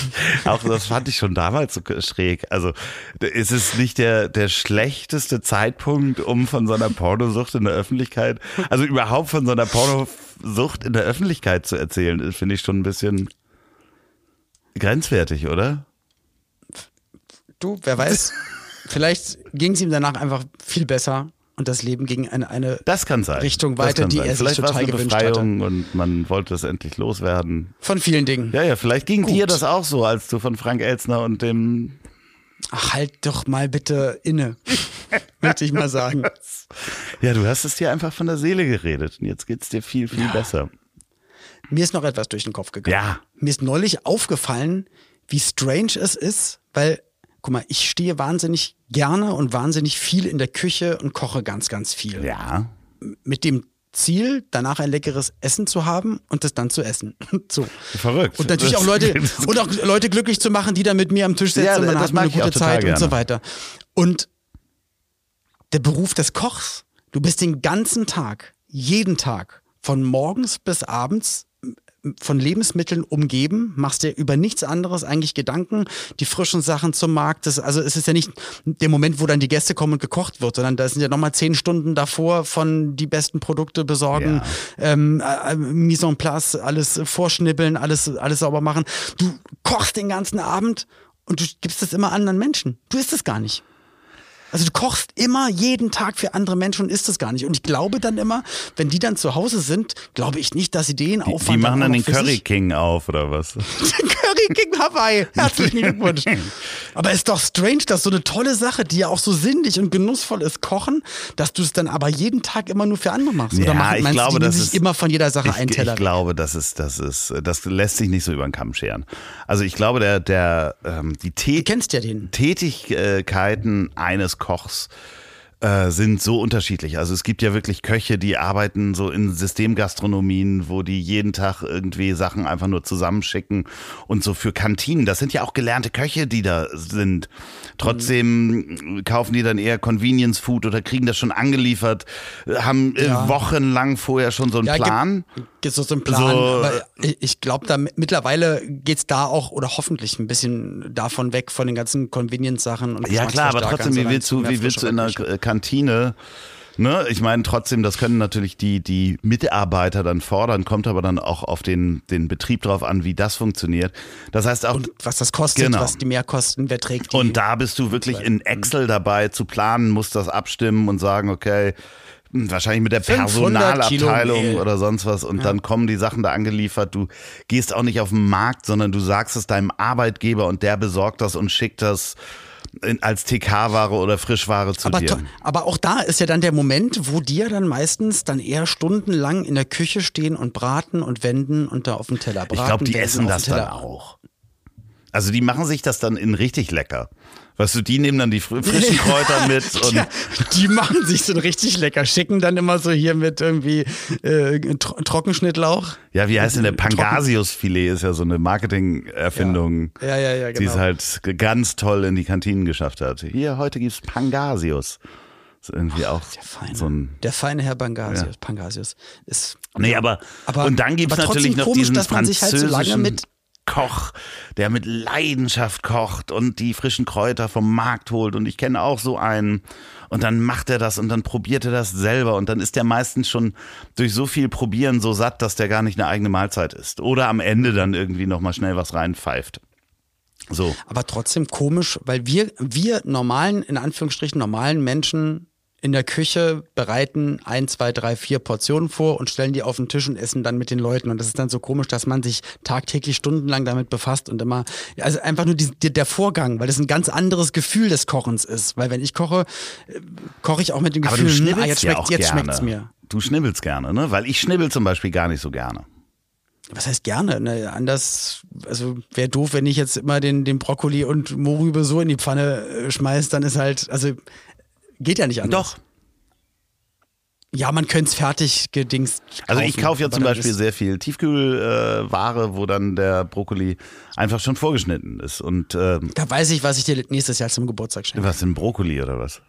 Auch das fand ich schon damals so schräg. Also ist es nicht der, der schlechteste Zeitpunkt, um von so einer Pornosucht in der Öffentlichkeit, also überhaupt von so einer Pornosucht in der Öffentlichkeit zu erzählen, finde ich schon ein bisschen grenzwertig, oder? Du, wer weiß. Vielleicht ging es ihm danach einfach viel besser und das Leben ging in eine. Richtung weiter, die sein. er vielleicht sich total eine gewünscht Befreiung hatte. Und man wollte es endlich loswerden. Von vielen Dingen. Ja, ja, vielleicht ging Gut. dir das auch so, als du von Frank Elzner und dem. Ach, halt doch mal bitte inne, möchte ich mal sagen. Ja, du hast es dir einfach von der Seele geredet und jetzt geht es dir viel, viel ja. besser. Mir ist noch etwas durch den Kopf gegangen. Ja. Mir ist neulich aufgefallen, wie strange es ist, weil guck mal, ich stehe wahnsinnig gerne und wahnsinnig viel in der Küche und koche ganz, ganz viel. Ja. Mit dem Ziel, danach ein leckeres Essen zu haben und das dann zu essen. so. Verrückt. Und natürlich auch Leute und auch Leute glücklich zu machen, die dann mit mir am Tisch sitzen Ja, und man hat eine gute Zeit und so gerne. weiter. Und der Beruf des Kochs, du bist den ganzen Tag, jeden Tag, von morgens bis abends von Lebensmitteln umgeben, machst dir über nichts anderes eigentlich Gedanken, die frischen Sachen zum Markt. Das, also es ist ja nicht der Moment, wo dann die Gäste kommen und gekocht wird, sondern da sind ja nochmal zehn Stunden davor von die besten Produkte besorgen, ähm, äh, Mise en place, alles vorschnibbeln, alles, alles sauber machen. Du kochst den ganzen Abend und du gibst es immer anderen Menschen. Du isst es gar nicht. Also du kochst immer jeden Tag für andere Menschen und isst es gar nicht. Und ich glaube dann immer, wenn die dann zu Hause sind, glaube ich nicht, dass sie den Die, Aufwand die machen dann auch den Curry King auf oder was? Curry King Hawaii. Herzlichen Glückwunsch. Aber ist doch strange, dass so eine tolle Sache, die ja auch so sinnlich und genussvoll ist, kochen, dass du es dann aber jeden Tag immer nur für andere machst. Oder Ja, machen, ich meinst glaube, du, die das sich ist- immer von jeder Sache Ich, einen Teller? ich glaube, das ist, das ist, das lässt sich nicht so über den Kamm scheren. Also ich glaube, der, der, ähm, die Tät kennst ja den. Tätigkeiten eines Kochs äh, sind so unterschiedlich. Also es gibt ja wirklich Köche, die arbeiten so in Systemgastronomien, wo die jeden Tag irgendwie Sachen einfach nur zusammenschicken und so für Kantinen. Das sind ja auch gelernte Köche, die da sind. Trotzdem kaufen die dann eher Convenience Food oder kriegen das schon angeliefert, haben äh, Ja. wochenlang vorher schon so einen Ja, gibt- Plan. Gibt so einen Plan. So- ich, glaube, da mittlerweile geht's da auch oder hoffentlich ein bisschen davon weg von den ganzen Convenience-Sachen. und Ja klar, aber trotzdem, wie willst du, wie willst du in einer Kantine, ne? Ich meine, trotzdem, das können natürlich die, die Mitarbeiter dann fordern, kommt aber dann auch auf den, den Betrieb drauf an, wie das funktioniert. Das heißt auch, Und was das kostet, Genau. was die Mehrkosten, wer trägt die. und da bist du wirklich in Excel dabei zu planen, musst das abstimmen und sagen, okay, hm, wahrscheinlich mit der 500 Kilo Personalabteilung oder sonst was und dann kommen die Sachen da angeliefert. Du gehst auch nicht auf den Markt, sondern du sagst es deinem Arbeitgeber und der besorgt das und schickt das als TK-Ware oder Frischware zu aber, dir. aber auch da ist ja dann der Moment, wo die ja dann meistens dann eher stundenlang in der Küche stehen und braten und wenden und da auf dem Teller braten. Ich glaube, die essen das dann auch. Also die machen sich das dann in richtig lecker. Weißt du, die nehmen dann die fr- frischen Kräuter mit und Ja, die machen sich so richtig lecker, schicken dann immer so hier mit irgendwie äh, Tro Trockenschnittlauch. ja, wie heißt denn der Trocken- Pangasius-Filet? Ist ja so eine Marketing-Erfindung, Ja, ja, ja, die genau. es halt ganz toll in die Kantinen geschafft hat. Hier, heute gibt's Pangasius. Ist irgendwie auch Der feine, so ein der feine Herr Pangasius, Ja. Pangasius ist. Nee, aber, Aber- und dann gibt's natürlich noch komisch, diesen dass man sich halt so lange französischen mit- Koch, der mit Leidenschaft kocht und die frischen Kräuter vom Markt holt. Und ich kenne auch so einen. Und dann macht er das und dann probiert er das selber. Und dann ist der meistens schon durch so viel Probieren so satt, dass der gar nicht eine eigene Mahlzeit ist. Oder am Ende dann irgendwie nochmal schnell was reinpfeift. So. Aber trotzdem komisch, weil wir, wir normalen, in Anführungsstrichen normalen Menschen in der Küche bereiten ein, zwei, drei, vier Portionen vor und stellen die auf den Tisch und essen dann mit den Leuten. Und das ist dann so komisch, dass man sich tagtäglich stundenlang damit befasst und immer, also einfach nur die, die, der Vorgang, weil das ein ganz anderes Gefühl des Kochens ist. Weil wenn ich koche, äh, koche ich auch mit dem Gefühl, hm, ah, jetzt ja schmeckt's, auch jetzt schmeckt's mir. Du schnibbelst gerne, ne? Weil ich schnibbel zum Beispiel gar nicht so gerne. Was heißt gerne? Ne, anders, also wäre doof, wenn ich jetzt immer den, den Brokkoli und Mohrrübe so in die Pfanne äh, schmeiß, dann ist halt, also geht ja nicht anders. Doch. Ja, man könnte es fertig gedingst. Also ich kaufe ja zum Beispiel sehr viel Tiefkühlware, äh, wo dann der Brokkoli einfach schon vorgeschnitten ist. Und ähm, Da weiß ich, was ich dir nächstes Jahr zum Geburtstag schenke. was denn Brokkoli oder was?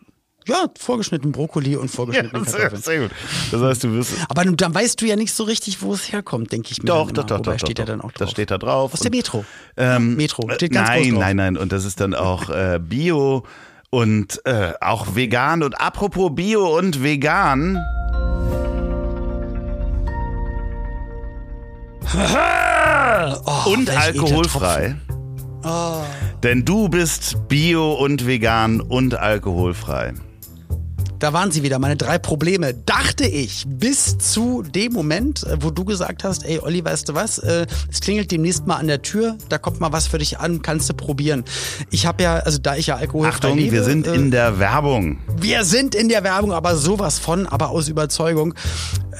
Ja, vorgeschnitten Brokkoli und vorgeschnittene sehr, Kartoffeln. sehr gut. Das heißt, du wirst Aber dann weißt du ja nicht so richtig, wo es herkommt, denke ich mir. doch, doch, doch, Wobei doch, steht doch, ja dann auch drauf. Das steht da drauf. Aus der Metro. ähm, Metro. Steht ganz groß nein, drauf. nein, nein. Und das ist dann auch äh, Bio und äh, auch vegan. Und apropos Bio und vegan. Oh, und alkoholfrei. Oh. Denn du bist Bio und vegan und alkoholfrei. Da waren sie wieder, meine drei Probleme. Dachte ich, bis zu dem Moment, äh, wo du gesagt hast, ey Olli, weißt du was, äh, es klingelt demnächst mal an der Tür, da kommt mal was für dich an, kannst du probieren. Ich habe ja, also da ich ja alkoholfrei Achtung, lebe, wir sind äh, in der Werbung. wir sind in der Werbung, aber sowas von, aber aus Überzeugung.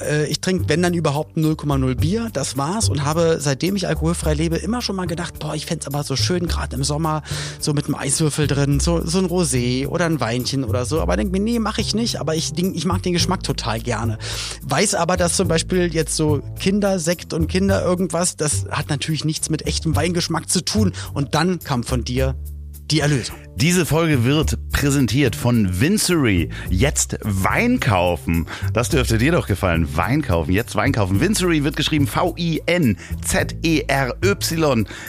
Äh, ich trinke, wenn dann überhaupt 0,0 Bier, das war's und habe, seitdem ich alkoholfrei lebe, immer schon mal gedacht, boah, ich fände aber so schön, gerade im Sommer, so mit einem Eiswürfel drin, so, so ein Rosé oder ein Weinchen oder so. Aber denke mir, nee, mache ich nicht, aber ich, ich mag den Geschmack total gerne. Weiß aber, dass zum Beispiel jetzt so Kindersekt und Kinder irgendwas, das hat natürlich nichts mit echtem Weingeschmack zu tun. Und dann kam von dir die Erlösung. Diese Folge wird präsentiert von Vincery. Jetzt Wein kaufen. Das dürfte dir doch gefallen. Wein kaufen. Jetzt Wein kaufen. Vincery wird geschrieben V-I-N-Z-E-R-Y.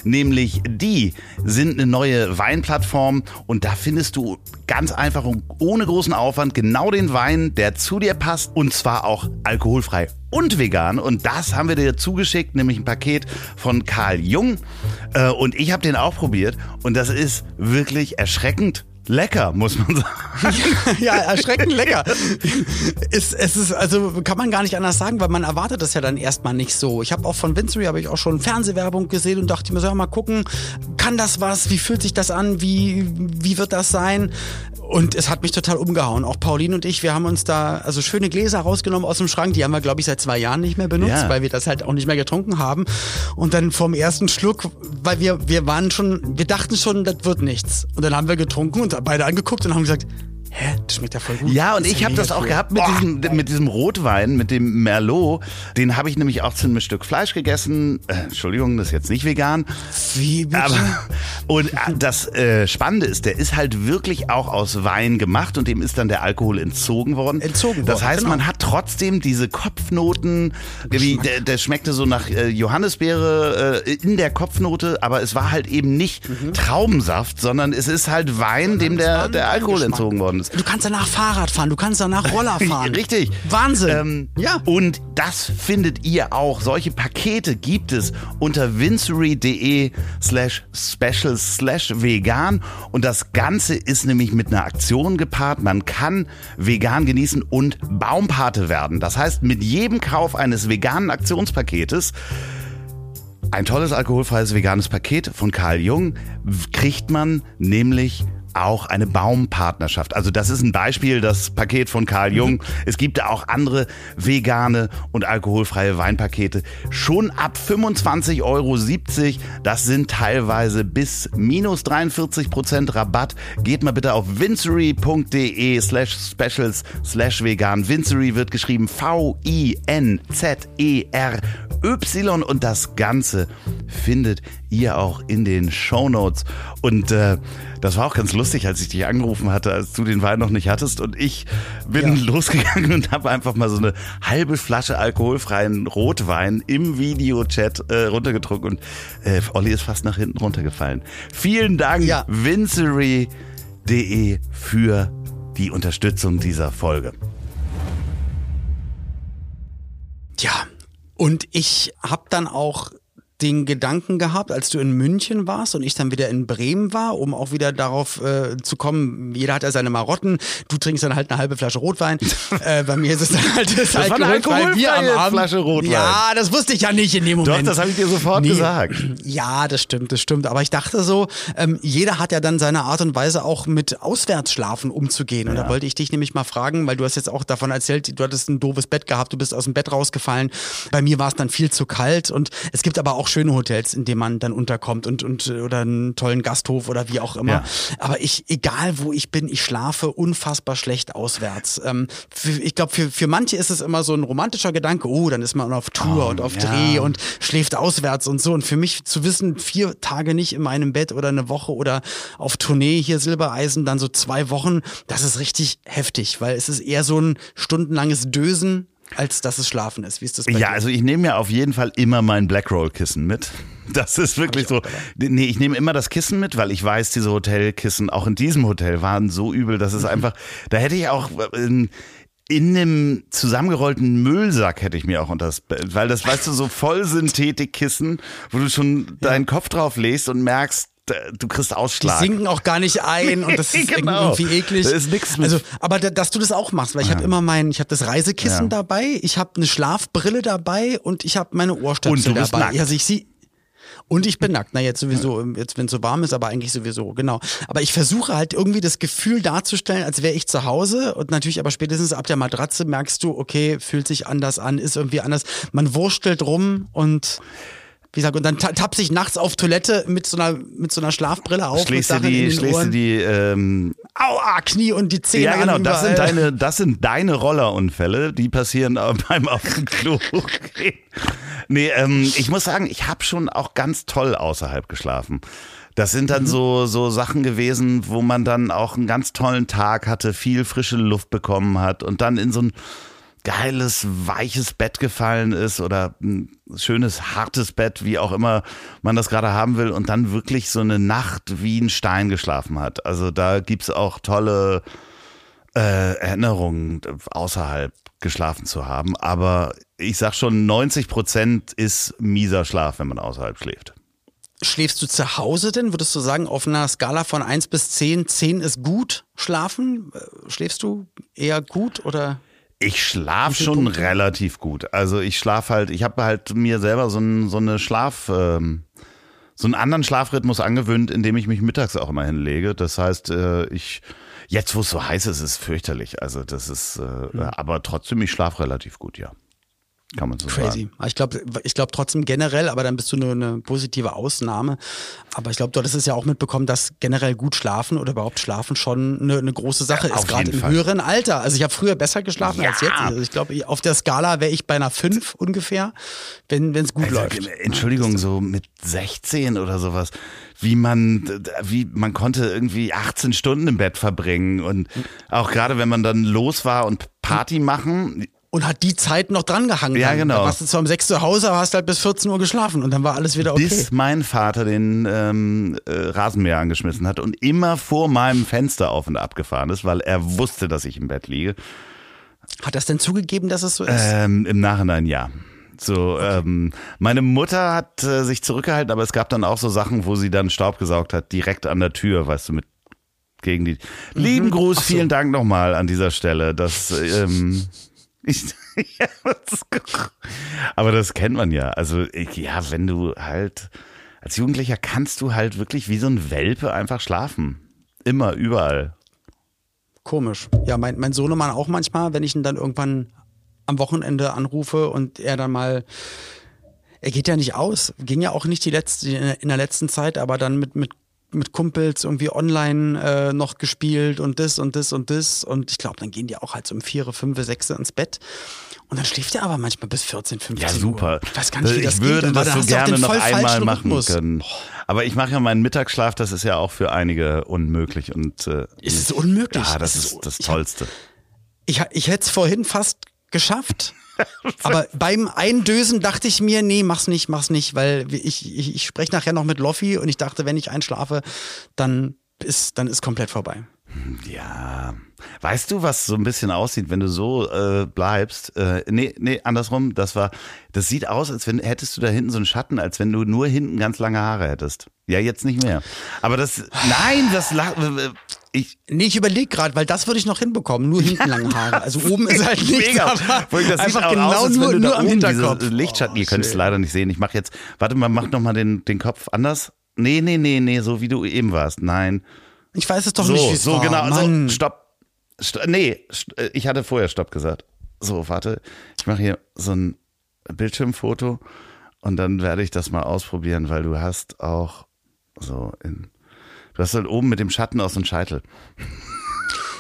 Nämlich die sind eine neue Weinplattform und da findest du ganz einfach und ohne großen Aufwand genau den Wein, der zu dir passt und zwar auch alkoholfrei und vegan. Und das haben wir dir zugeschickt, nämlich ein Paket von Karl Jung. Äh, und ich habe den auch probiert und das ist wirklich erschreckend lecker, muss man sagen. ja, erschreckend lecker. Ist, es ist, also kann man gar nicht anders sagen, weil man erwartet das ja dann erstmal nicht so. Ich habe auch von Vincery habe ich auch schon Fernsehwerbung gesehen und dachte mir so, ja, mal gucken, kann das was? Wie fühlt sich das an? Wie, wie wird das sein? Und es hat mich total umgehauen. Auch Pauline und ich, wir haben uns da also schöne Gläser rausgenommen aus dem Schrank. Die haben wir, glaube ich, seit zwei Jahren nicht mehr benutzt, ja. weil wir das halt auch nicht mehr getrunken haben. Und dann vom ersten Schluck, weil wir, wir waren schon, wir dachten schon, das wird nichts. Und dann haben wir getrunken und beide angeguckt und haben gesagt, hä, das schmeckt ja voll gut. Ja, und ich habe das auch gehabt mit diesem, mit diesem Rotwein, mit dem Merlot. Den habe ich nämlich auch zu einem Stück Fleisch gegessen. Äh, Entschuldigung, das ist jetzt nicht vegan. Wie bitte? Aber, und äh, das äh, Spannende ist, der ist halt wirklich auch aus Wein gemacht und dem ist dann der Alkohol entzogen worden. Entzogen worden. Das heißt, genau. man hat trotzdem diese Kopfnoten, wie, der, der schmeckte so nach äh, Johannisbeere äh, in der Kopfnote, aber es war halt eben nicht mhm. Traubensaft, sondern es ist halt Wein, dem der, der Alkohol entzogen worden ist kannst. Du kannst danach Fahrrad fahren, du kannst danach Roller fahren. Richtig. Wahnsinn. Ähm, ja. Und das findet ihr auch. Solche Pakete gibt es unter vincery.de slash special slash vegan. Und das Ganze ist nämlich mit einer Aktion gepaart. Man kann vegan genießen und Baumpate werden. Das heißt, mit jedem Kauf eines veganen Aktionspaketes ein tolles alkoholfreies veganes Paket von Karl Jung kriegt man nämlich auch eine Baumpartnerschaft. Also das ist ein Beispiel, das Paket von Karl Jung. Mhm. Es gibt auch andere vegane und alkoholfreie Weinpakete. Schon ab 25,70 Euro. Das sind teilweise bis minus 43 Prozent Rabatt. Geht mal bitte auf vincery.de slash specials slash vegan. Vincery wird geschrieben V-I-N-Z-E-R-Y und das Ganze findet ihr auch in den Show Notes. Und äh, das war auch ganz lustig, als ich dich angerufen hatte, als du den Wein noch nicht hattest. Und ich bin ja. losgegangen und habe einfach mal so eine halbe Flasche alkoholfreien Rotwein im Videochat äh, runtergetrunken. Und äh, Olli ist fast nach hinten runtergefallen. Vielen Dank, ja. Vincery.de, für die Unterstützung dieser Folge. Ja, und ich habe dann auch den Gedanken gehabt, als du in München warst und ich dann wieder in Bremen war, um auch wieder darauf äh, zu kommen, jeder hat ja seine Marotten, du trinkst dann halt eine halbe Flasche Rotwein. äh, bei mir ist es dann halt das, das alkoholfreie Bier am Abend. Flasche Rotwein. Ja, das wusste ich ja nicht in dem Moment. Doch, das habe ich dir sofort nee. gesagt. Ja, das stimmt, das stimmt. Aber ich dachte so, ähm, jeder hat ja dann seine Art und Weise auch mit Auswärtsschlafen umzugehen. Und ja. da wollte ich dich nämlich mal fragen, weil du hast jetzt auch davon erzählt, du hattest ein doofes Bett gehabt, du bist aus dem Bett rausgefallen. Bei mir war es dann viel zu kalt und es gibt aber auch auch schöne Hotels, in denen man dann unterkommt und, und oder einen tollen Gasthof oder wie auch immer. Ja. Aber ich, egal wo ich bin, ich schlafe unfassbar schlecht auswärts. Ähm, für, ich glaube, für, für manche ist es immer so ein romantischer Gedanke, oh, dann ist man auf Tour oh, und auf ja. Dreh und schläft auswärts und so. Und für mich zu wissen, vier Tage nicht in meinem Bett oder eine Woche oder auf Tournee hier Silbereisen, dann so zwei Wochen, das ist richtig heftig, weil es ist eher so ein stundenlanges Dösen als dass es Schlafen ist. Wie ist das bei Ja, dir? also ich nehme ja auf jeden Fall immer mein Blackroll-Kissen mit. Das ist wirklich so. Nee, ich nehme immer das Kissen mit, weil ich weiß, diese Hotelkissen, auch in diesem Hotel, waren so übel, dass es einfach, da hätte ich auch in, in einem zusammengerollten Müllsack hätte ich mir auch unter das, weil das, weißt du, so Vollsynthetikkissen, wo du schon deinen Kopf drauf legst und merkst, du kriegst Ausschlag. Die sinken auch gar nicht ein und das ist genau. irgendwie eklig. Da ist nichts mit. Also, aber da, dass du das auch machst, weil ich ja. habe immer mein, ich habe das Reisekissen ja. dabei, ich habe eine Schlafbrille dabei und ich habe meine Ohrstöpsel und du bist dabei. Nackt. Also ich sehe Und ich bin nackt. Na, jetzt sowieso, jetzt wenn es so warm ist, aber eigentlich sowieso, genau. Aber ich versuche halt irgendwie das Gefühl darzustellen, als wäre ich zu Hause. Und natürlich aber spätestens ab der Matratze merkst du, okay, fühlt sich anders an, ist irgendwie anders. Man wurstelt rum und wie gesagt, und dann tappt sich nachts auf Toilette mit so einer, mit so einer Schlafbrille auf. Schlägst du die, schlägst du die, ähm, Aua, Knie und die Zähne. Ja, genau, das sind deine, das sind deine Rollerunfälle, die passieren beim auf dem Klo. nee, ähm, ich muss sagen, ich habe schon auch ganz toll außerhalb geschlafen. Das sind dann mhm. so, so Sachen gewesen, wo man dann auch einen ganz tollen Tag hatte, viel frische Luft bekommen hat und dann in so ein geiles, weiches Bett gefallen ist oder ein schönes, hartes Bett, wie auch immer man das gerade haben will und dann wirklich so eine Nacht wie ein Stein geschlafen hat. Also da gibt's auch tolle äh, Erinnerungen, außerhalb geschlafen zu haben. Aber ich sag schon, 90 Prozent ist mieser Schlaf, wenn man außerhalb schläft. Schläfst du zu Hause denn? Würdest du sagen, auf einer Skala von 1 bis 10, 10 ist gut schlafen? Äh, schläfst du eher gut oder? Ich schlafe schon Punkte? relativ gut. Also ich schlafe halt, ich habe halt mir selber so, ein, so eine Schlaf, ähm, so einen anderen Schlafrhythmus angewöhnt, indem ich mich mittags auch immer hinlege. Das heißt, äh, ich jetzt, wo es so heiß ist, ist es fürchterlich. Also das ist, äh, mhm. aber trotzdem, ich schlafe relativ gut, ja. Kann man so Crazy. sagen. Ich glaube ich glaub trotzdem generell, aber dann bist du nur eine positive Ausnahme. Aber ich glaube, du hattest es ja auch mitbekommen, dass generell gut schlafen oder überhaupt schlafen schon eine, eine große Sache ja, ist, gerade im Fall. höheren Alter. Also ich habe früher besser geschlafen ja. als jetzt. Also ich glaube, auf der Skala wäre ich bei einer 5 ungefähr, wenn es gut also, läuft. Entschuldigung, so mit 16 oder sowas wie man, wie man konnte irgendwie 18 Stunden im Bett verbringen und auch gerade wenn man dann los war und Party machen, und hat die Zeit noch dran gehangen. Ja, genau. Da warst du zwar um 6 zu Hause, aber hast halt bis 14 Uhr geschlafen und dann war alles wieder okay. Bis mein Vater den ähm, äh, Rasenmäher angeschmissen hat und immer vor meinem Fenster auf und ab gefahren ist, weil er wusste, dass ich im Bett liege. Hat das denn zugegeben, dass es so ist? Ähm, Im Nachhinein ja. So, okay. ähm, meine Mutter hat äh, sich zurückgehalten, aber es gab dann auch so Sachen, wo sie dann Staub gesaugt hat, direkt an der Tür, weißt du, mit gegen die. Mhm. Lieben Gruß, so. vielen Dank nochmal an dieser Stelle. Das ähm, ich, ja, aber das kennt man ja. Also, ja, wenn du halt, als Jugendlicher kannst du halt wirklich wie so ein Welpe einfach schlafen. Immer, überall. Komisch. Ja, mein, mein Sohnemann auch manchmal, wenn ich ihn dann irgendwann am Wochenende anrufe und er dann mal er geht ja nicht aus. Ging ja auch nicht die letzte, in der letzten Zeit, aber dann mit, mit mit Kumpels irgendwie online äh, noch gespielt und das und das und das. Und ich glaube, dann gehen die auch halt so um vier, fünf, sechs ins Bett. Und dann schläft er aber manchmal bis 14, 15 Ja, super. Uhr. Ich weiß gar nicht, wie das Ich würde geht. das so gerne noch einmal machen Rhythmus. können. Aber ich mache ja meinen Mittagsschlaf, das ist ja auch für einige unmöglich. Und, äh, ist es unmöglich? Ja, das, das ist, das Tollste. Ich, ich hätte es vorhin fast geschafft. Aber beim Eindösen dachte ich mir, nee, mach's nicht, mach's nicht, weil ich, ich, ich spreche nachher noch mit Loffi und ich dachte, wenn ich einschlafe, dann ist, dann ist komplett vorbei. Ja. Weißt du, was so ein bisschen aussieht, wenn du so äh, bleibst? Äh, nee, nee, andersrum. Das war, das sieht aus, als wenn hättest du da hinten so einen Schatten, als wenn du nur hinten ganz lange Haare hättest. Ja, jetzt nicht mehr. Aber das, nein, das, ich, nee, ich überlege gerade, weil das würde ich noch hinbekommen, nur hinten lange Haare. Also oben ist halt nichts, Mega. aber das einfach genau aus, nur, nur am Hinterkopf. Lichtschatten, oh, ihr könnt es leider nicht sehen. Ich mache jetzt, warte mal, mach noch mal den, den Kopf anders. Nee, nee, nee, nee, so wie du eben warst. Nein. Ich weiß es doch so, nicht, wie es So, war. genau, Mann. so, stopp. St nee, st äh, ich hatte vorher Stopp gesagt. So, warte. Ich mache hier so ein Bildschirmfoto und dann werde ich das mal ausprobieren, weil du hast auch so in Du hast halt oben mit dem Schatten aus dem Scheitel.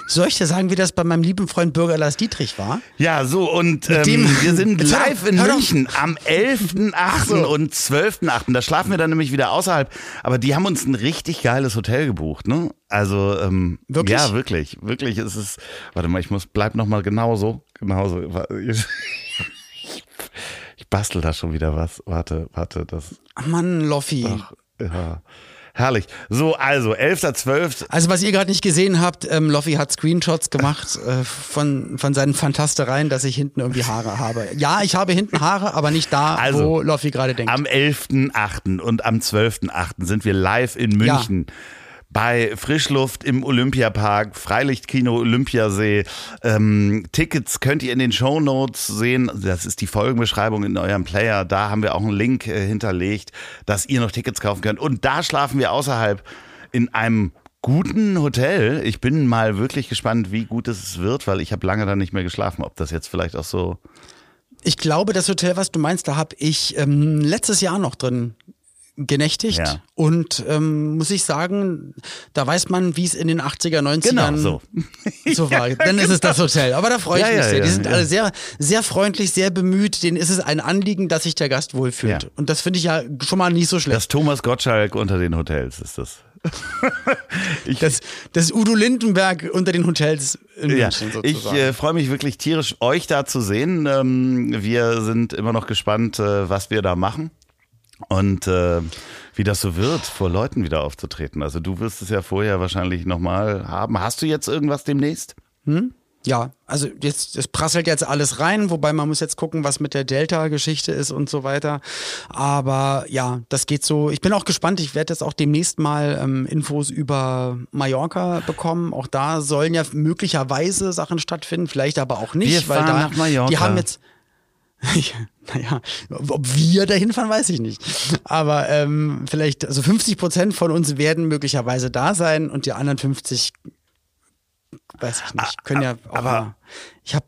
Soll ich dir sagen, wie das bei meinem lieben Freund Bürger Lars Dietrich war? Ja, so und ähm, wir sind live in München am 11.8. So. und 12.8. Da schlafen wir dann nämlich wieder außerhalb. Aber die haben uns ein richtig geiles Hotel gebucht, ne? Also ähm, wirklich? ja, wirklich, wirklich ist es. Warte mal, ich muss bleib noch mal genauso, genauso. Ich bastel da schon wieder was. Warte, warte, das. Mann, Loffi. Ach, ja. Herrlich. So, also 11.12. Also was ihr gerade nicht gesehen habt, ähm, Loffi hat Screenshots gemacht äh, von, von seinen Fantastereien, dass ich hinten irgendwie Haare habe. Ja, ich habe hinten Haare, aber nicht da, also, wo Loffi gerade denkt. Am 11.8. und am 12.8. sind wir live in München. Ja bei Frischluft im Olympiapark, Freilichtkino Olympiasee. Ähm, Tickets könnt ihr in den Show Notes sehen. Das ist die Folgenbeschreibung in eurem Player. Da haben wir auch einen Link äh, hinterlegt, dass ihr noch Tickets kaufen könnt. Und da schlafen wir außerhalb in einem guten Hotel. Ich bin mal wirklich gespannt, wie gut es wird, weil ich habe lange da nicht mehr geschlafen. Ob das jetzt vielleicht auch so. Ich glaube, das Hotel, was du meinst, da habe ich ähm, letztes Jahr noch drin genächtigt Ja. und ähm, muss ich sagen, da weiß man, wie es in den 80er, 90ern Genau, so. so war. Dann ist es das Hotel. Aber da freue ich Ja, mich ja, sehr. Die ja, sind ja. alle sehr, sehr freundlich, sehr bemüht. Denen ist es ein Anliegen, dass sich der Gast wohlfühlt. Ja. Und das finde ich ja schon mal nicht so schlecht. Das Thomas Gottschalk unter den Hotels ist das. ich, Das, das Udo Lindenberg unter den Hotels in ja, München ich sozusagen. äh, freue mich wirklich tierisch, euch da zu sehen. Ähm, wir sind immer noch gespannt, äh, was wir da machen. Und äh, wie das so wird, vor Leuten wieder aufzutreten. Also du wirst es ja vorher wahrscheinlich nochmal haben. Hast du jetzt irgendwas demnächst? Ja, also jetzt, es prasselt jetzt alles rein, wobei man muss jetzt gucken, was mit der Delta-Geschichte ist und so weiter. Aber ja, das geht so. Ich bin auch gespannt. Ich werde jetzt auch demnächst mal ähm, Infos über Mallorca bekommen. Auch da sollen ja möglicherweise Sachen stattfinden, vielleicht aber auch nicht, Wir weil da nach Mallorca. die haben jetzt naja, ob wir dahin fahren, weiß ich nicht. Aber ähm, vielleicht, also 50 Prozent von uns werden möglicherweise da sein und die anderen 50, weiß ich nicht, können ja auch aber- mal. Ich habe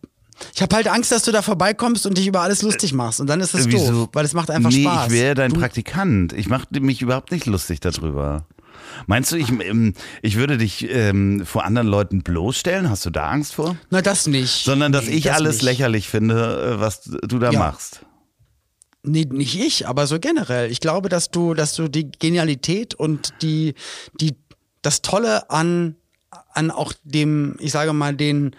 ich hab halt Angst, dass du da vorbeikommst und dich über alles lustig machst. Und dann ist es Wieso? doof, weil es macht einfach nee, Spaß. ich wäre dein Du- Praktikant. Ich mache mich überhaupt nicht lustig darüber. Meinst du, ich, ähm, ich würde dich ähm, vor anderen Leuten bloßstellen? Hast du da Angst vor? Na, das nicht. Sondern, dass Nee, ich alles nicht. lächerlich finde, äh, was du da Ja. machst. Nee, nicht ich, aber so generell. Ich glaube, dass du, dass du die Genialität und die, die, das Tolle an, an auch dem, ich sage mal, den,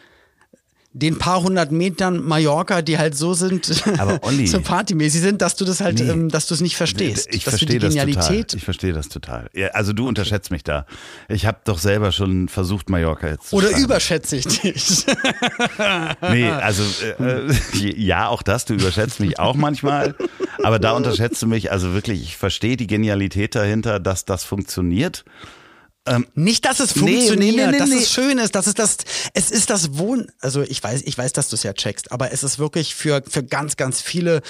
den paar hundert Metern Mallorca, die halt so sind, Aber Olli- so partymäßig sind, dass du das halt, Nee. ähm, dass du es nicht verstehst. Ich verstehe das total. Genialität. Ich verstehe das total. Ja, also du unterschätzt mich da. Ich habe doch selber schon versucht, Mallorca jetzt zu Oder schreiben. überschätze ich dich? Nee, also äh, äh, ja, auch das, du überschätzt mich auch manchmal, aber da unterschätzt du mich, also wirklich, ich verstehe die Genialität dahinter, dass das funktioniert. Nicht, dass es Nee, nee, funktioniert, nee, nee, dass es schön ist, dass es das, es ist das Wohn, also ich weiß, ich weiß, dass du es ja checkst, aber es ist wirklich für, für ganz, ganz viele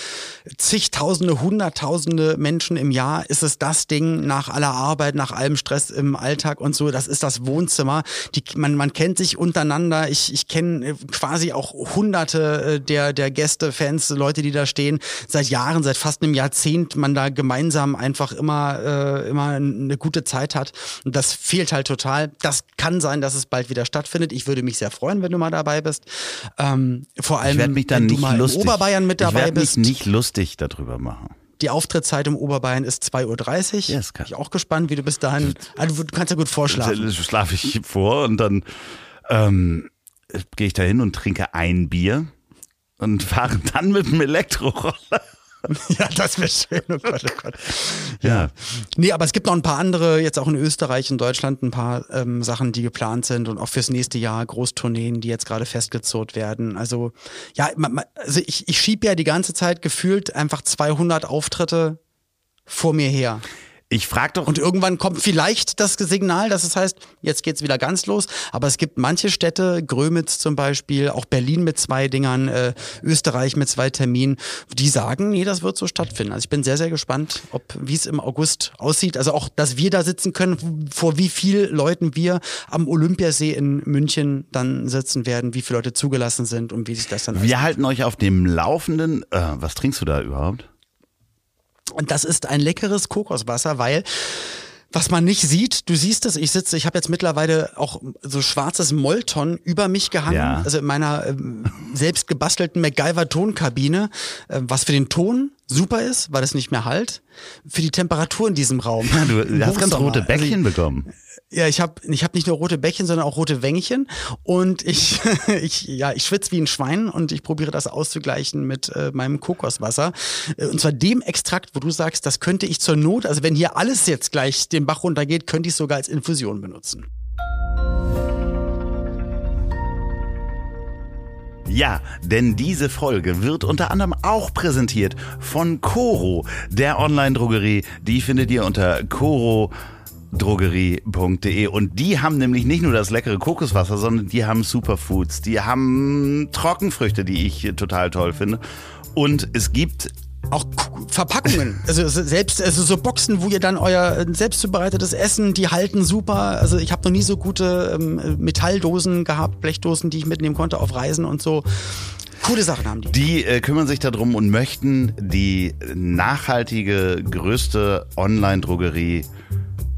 zigtausende, hunderttausende Menschen im Jahr ist es das Ding nach aller Arbeit, nach allem Stress im Alltag und so, das ist das Wohnzimmer. Die, man, man kennt sich untereinander. Ich, ich kenne quasi auch hunderte äh, der, der Gäste, Fans, Leute, die da stehen, seit Jahren, seit fast einem Jahrzehnt, man da gemeinsam einfach immer, äh, immer eine gute Zeit hat. Und das fehlt halt total. Das kann sein, dass es bald wieder stattfindet. Ich würde mich sehr freuen, wenn du mal dabei bist. Ähm, vor allem, Ich werde mich dann wenn nicht du mal lustig. in Oberbayern mit ich dabei werd bist. mich nicht lustig darüber machen. Die Auftrittszeit im Oberbayern ist 2.30 Uhr. Bin ich auch gespannt, wie du bis dahin. Also, du kannst ja gut vorschlafen. Schlafe ich vor und dann ähm, gehe ich da hin und trinke ein Bier und fahre dann mit dem Elektroroller. Ja, das wäre schön. Oh Gott, oh Gott. Ja. Nee, aber es gibt noch ein paar andere, jetzt auch in Österreich, in Deutschland, ein paar ähm, Sachen, die geplant sind und auch fürs nächste Jahr Großtourneen, die jetzt gerade festgezurrt werden. Also, ja, also ich, ich schiebe ja die ganze Zeit gefühlt einfach 200 Auftritte vor mir her. Ich frage doch, Und irgendwann kommt vielleicht das Signal, dass es heißt, jetzt geht's wieder ganz los. Aber es gibt manche Städte, Grömitz zum Beispiel, auch Berlin mit zwei Dingern, äh, Österreich mit zwei Terminen, die sagen, nee, das wird so stattfinden. Also ich bin sehr, sehr gespannt, ob wie es im August aussieht. Also auch, dass wir da sitzen können, vor wie viel Leuten wir am Olympiasee in München dann sitzen werden, wie viele Leute zugelassen sind und wie sich das dann wir halten euch auf dem Laufenden. Äh, was trinkst du da überhaupt? Und das ist ein leckeres Kokoswasser, weil was man nicht sieht, du siehst es, ich sitze, ich habe jetzt mittlerweile auch so schwarzes Molton über mich gehangen, Ja. also in meiner ähm, selbst gebastelten MacGyver-Tonkabine, äh, was für den Ton super ist, weil es nicht mehr halt, für die Temperatur in diesem Raum. Du hast ganz rote Also Bäckchen bekommen. ja, ich habe ich hab nicht nur rote Bäckchen, sondern auch rote Wängchen. Und ich, ich, ja, ich schwitze wie ein Schwein und ich probiere das auszugleichen mit äh, meinem Kokoswasser. Äh, Und zwar dem Extrakt, wo du sagst, das könnte ich zur Not, also wenn hier alles jetzt gleich den Bach runtergeht, könnte ich es sogar als Infusion benutzen. Ja, denn diese Folge wird unter anderem auch präsentiert von Coro, der Online-Drogerie. Die findet ihr unter Coro chorodrogerie.de und die haben nämlich nicht nur das leckere Kokoswasser, sondern die haben Superfoods, die haben Trockenfrüchte, die ich total toll finde. Und es gibt auch Verpackungen, also selbst also so Boxen, wo ihr dann euer äh, selbst zubereitetes Essen, die halten super. Also ich habe noch nie so gute ähm, Metalldosen gehabt, Blechdosen, die ich mitnehmen konnte auf Reisen und so. Coole Sachen haben die. Die äh, kümmern sich darum und möchten die nachhaltige größte Online-Drogerie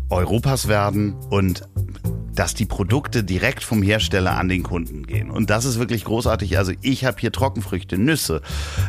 Europas werden und dass die Produkte direkt vom Hersteller an den Kunden gehen. Und das ist wirklich großartig. Also ich habe hier Trockenfrüchte, Nüsse,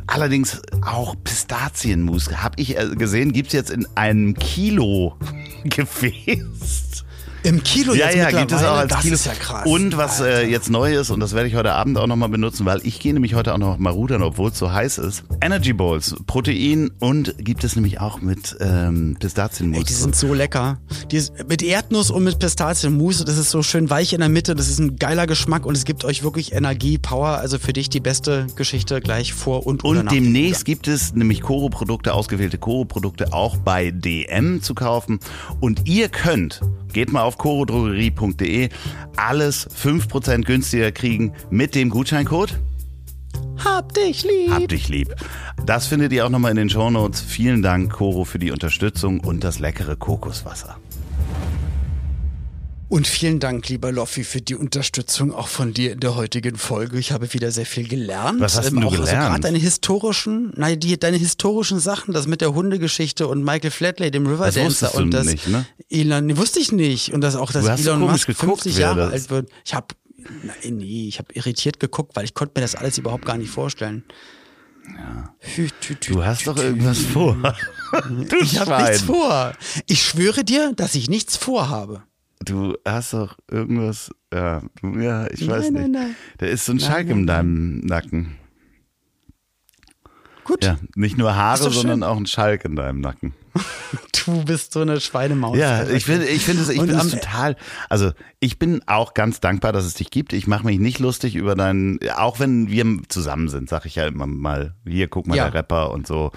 allerdings auch Pistazienmus. Habe ich äh, gesehen, gibt's jetzt in einem Kilo Gefäß. Im Kilo ja, jetzt ja, gibt es auch als das Kilo. ist ja krass. Und was äh, jetzt neu ist, und das werde ich heute Abend auch nochmal benutzen, weil ich gehe nämlich heute auch noch mal rudern, obwohl es so heiß ist. Energy Bowls, Protein und gibt es nämlich auch mit ähm, Pistazienmus. Ey, die sind so lecker. Die ist mit Erdnuss und mit Pistazienmus. Das ist so schön weich in der Mitte. Das ist ein geiler Geschmack und es gibt euch wirklich Energie, Power. Also für dich die beste Geschichte gleich vor und Und nach dem demnächst gibt es nämlich Koro-Produkte, ausgewählte Koro-Produkte auch bei DM zu kaufen. Und ihr könnt, geht mal auf korodrogerie.de, alles 5% günstiger kriegen mit dem Gutscheincode Hab dich lieb. Hab dich lieb. Das findet ihr auch nochmal in den Shownotes. Vielen Dank, Koro, für die Unterstützung und das leckere Kokoswasser. Und vielen Dank, lieber Loffi, für die Unterstützung auch von dir in der heutigen Folge. Ich habe wieder sehr viel gelernt. Was hast denn du auch, Also gelernt? gerade deine historischen, nein, die, deine historischen Sachen, das mit der Hundegeschichte und Michael Flatley, dem Riverdancer und das nicht, ne? Elon, nee, wusste ich nicht. Und das auch, dass Elon Musk geguckt, 50 wer Jahre das- alt wird. Ich habe Nein, nee, ich habe irritiert geguckt, weil ich konnte mir das alles überhaupt gar nicht vorstellen. Ja. Du hast doch irgendwas vor. du Ich habe nichts vor. Ich schwöre dir, dass ich nichts vorhabe. Du hast doch irgendwas. Ja, ja ich weiß Nein, nicht. nein, nein. Da ist so ein Nein, Schalk in deinem Nacken. Gut, Ja, nicht nur Haare, sondern auch ein Schalk in deinem Nacken. du bist so eine Schweinemaus. Ja, ich finde, ich finde es, ich am- total. Also ich bin auch ganz dankbar, dass es dich gibt. Ich mache mich nicht lustig über deinen, auch wenn wir zusammen sind, sag ich ja immer mal, hier guck mal Ja. der Rapper und so.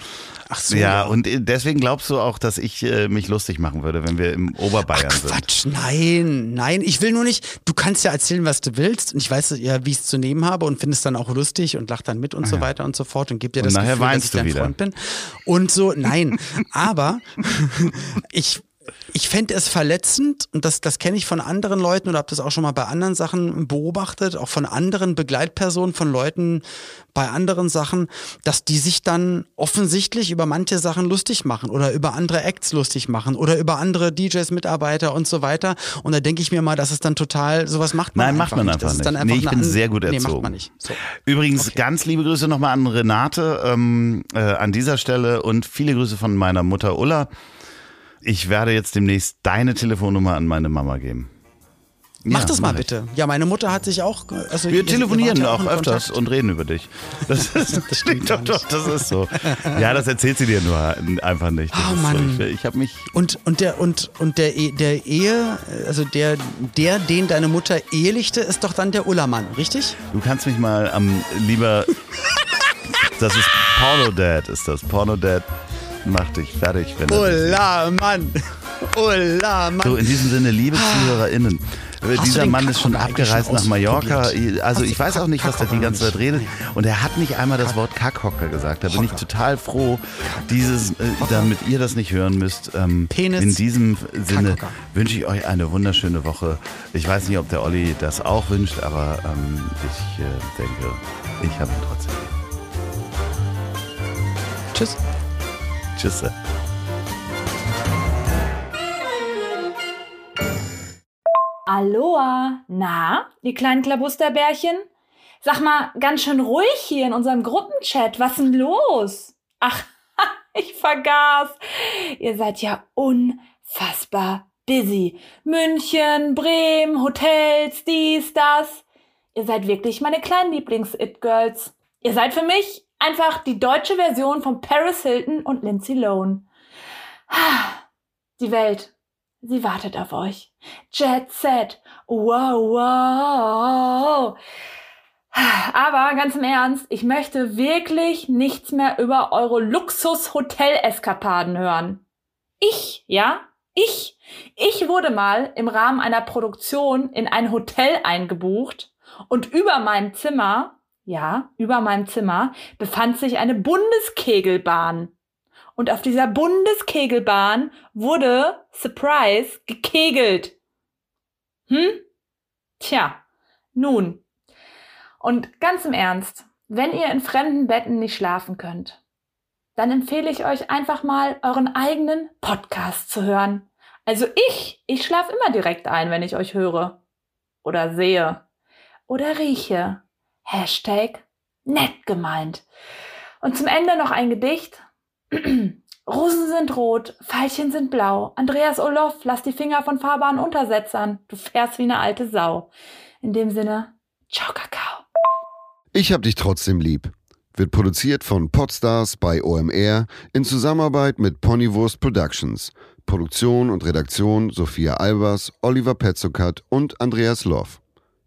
Ach so, Ja, ja. und deswegen glaubst du auch, dass ich äh, mich lustig machen würde, wenn wir im Oberbayern sind. Quatsch, nein, nein, ich will nur nicht, du kannst ja erzählen, was du willst und ich weiß ja, wie ich es zu nehmen habe und finde es dann auch lustig und lach dann mit und so weiter und so fort und gib dir Und das Gefühl, dass ich dein wieder. Freund bin. Und so, nein, aber ich ich fände es verletzend, und das, das kenne ich von anderen Leuten oder habe das auch schon mal bei anderen Sachen beobachtet, auch von anderen Begleitpersonen, von Leuten bei anderen Sachen, dass die sich dann offensichtlich über manche Sachen lustig machen oder über andere Acts lustig machen oder über andere DJs, Mitarbeiter und so weiter. Und da denke ich mir mal, dass es dann total, sowas macht man Nein, einfach macht man nicht. einfach nicht. nee, ich bin sehr gut erzogen. Nee, macht man nicht. So. Übrigens, ganz liebe Grüße nochmal an Renate ähm, äh, an dieser Stelle und viele Grüße von meiner Mutter Ulla. Ich werde jetzt demnächst deine Telefonnummer an meine Mama geben. Mach Ja, das mal mach bitte. Ja, meine Mutter hat sich auch. Also Wir telefonieren auch im öfters Kontakt. und reden über dich. Das, ist, das stimmt doch, doch, das ist so. Ja, das erzählt sie dir nur einfach nicht. Das Oh, Mann. So, ich ich habe mich Und, und der, und, und der, E- der Ehe, also der, der, den deine Mutter ehelichte, ist doch dann der Ullermann, richtig? Du kannst mich mal am lieber. Das ist Porno Dad, ist das. Porno Dad macht dich fertig, wenn er. Ullermann! Ullermann! So, in diesem Sinne, liebe ZuhörerInnen. äh, du Dieser Mann ist schon abgereist schon nach Mallorca. Also Hast ich weiß auch nicht, was der die ganze Zeit redet. Und er hat nicht einmal das Wort Kackhocker gesagt. Da bin ich total froh, dieses, äh, damit ihr das nicht hören müsst. Ähm, Penis. In diesem Sinne wünsche ich euch eine wunderschöne Woche. Ich weiß nicht, ob der Olli das auch wünscht, aber ähm, ich äh, denke, ich habe ihn trotzdem. Tschüss. Tschüss. Aloha, na, die kleinen Klabusterbärchen? Sag mal, ganz schön ruhig hier in unserem Gruppenchat. Was denn los? Ach, ich vergaß. Ihr seid ja unfassbar busy. München, Bremen, Hotels, dies, das. Ihr seid wirklich meine kleinen Lieblings-It-Girls. Ihr seid für mich einfach die deutsche Version von Paris Hilton und Lindsay Lohan. Die Welt, sie wartet auf euch. Jet Set. Wow, wow. Aber ganz im Ernst, ich möchte wirklich nichts mehr über eure Luxus-Hotel-Eskapaden hören. Ich, ja, ich, Ich wurde mal im Rahmen einer Produktion in ein Hotel eingebucht und über meinem Zimmer, ja, über meinem Zimmer befand sich eine Bundeskegelbahn. Und auf dieser Bundeskegelbahn wurde, surprise, gekegelt. Hm? Tja, nun. Und ganz im Ernst, wenn ihr in fremden Betten nicht schlafen könnt, dann empfehle ich euch einfach mal euren eigenen Podcast zu hören. Also ich, ich schlafe immer direkt ein, wenn ich euch höre oder sehe oder rieche. Hashtag nett gemeint. Und zum Ende noch ein Gedicht. Rosen sind rot, Veilchen sind blau. Andreas Olof, lass die Finger von fahrbaren Untersetzern. Du fährst wie eine alte Sau. In dem Sinne, ciao Kakao. Ich hab dich trotzdem lieb. Wird produziert von Podstars bei OMR in Zusammenarbeit mit Ponywurst Productions. Produktion und Redaktion Sophia Albers, Oliver Petzokat und Andreas Loff.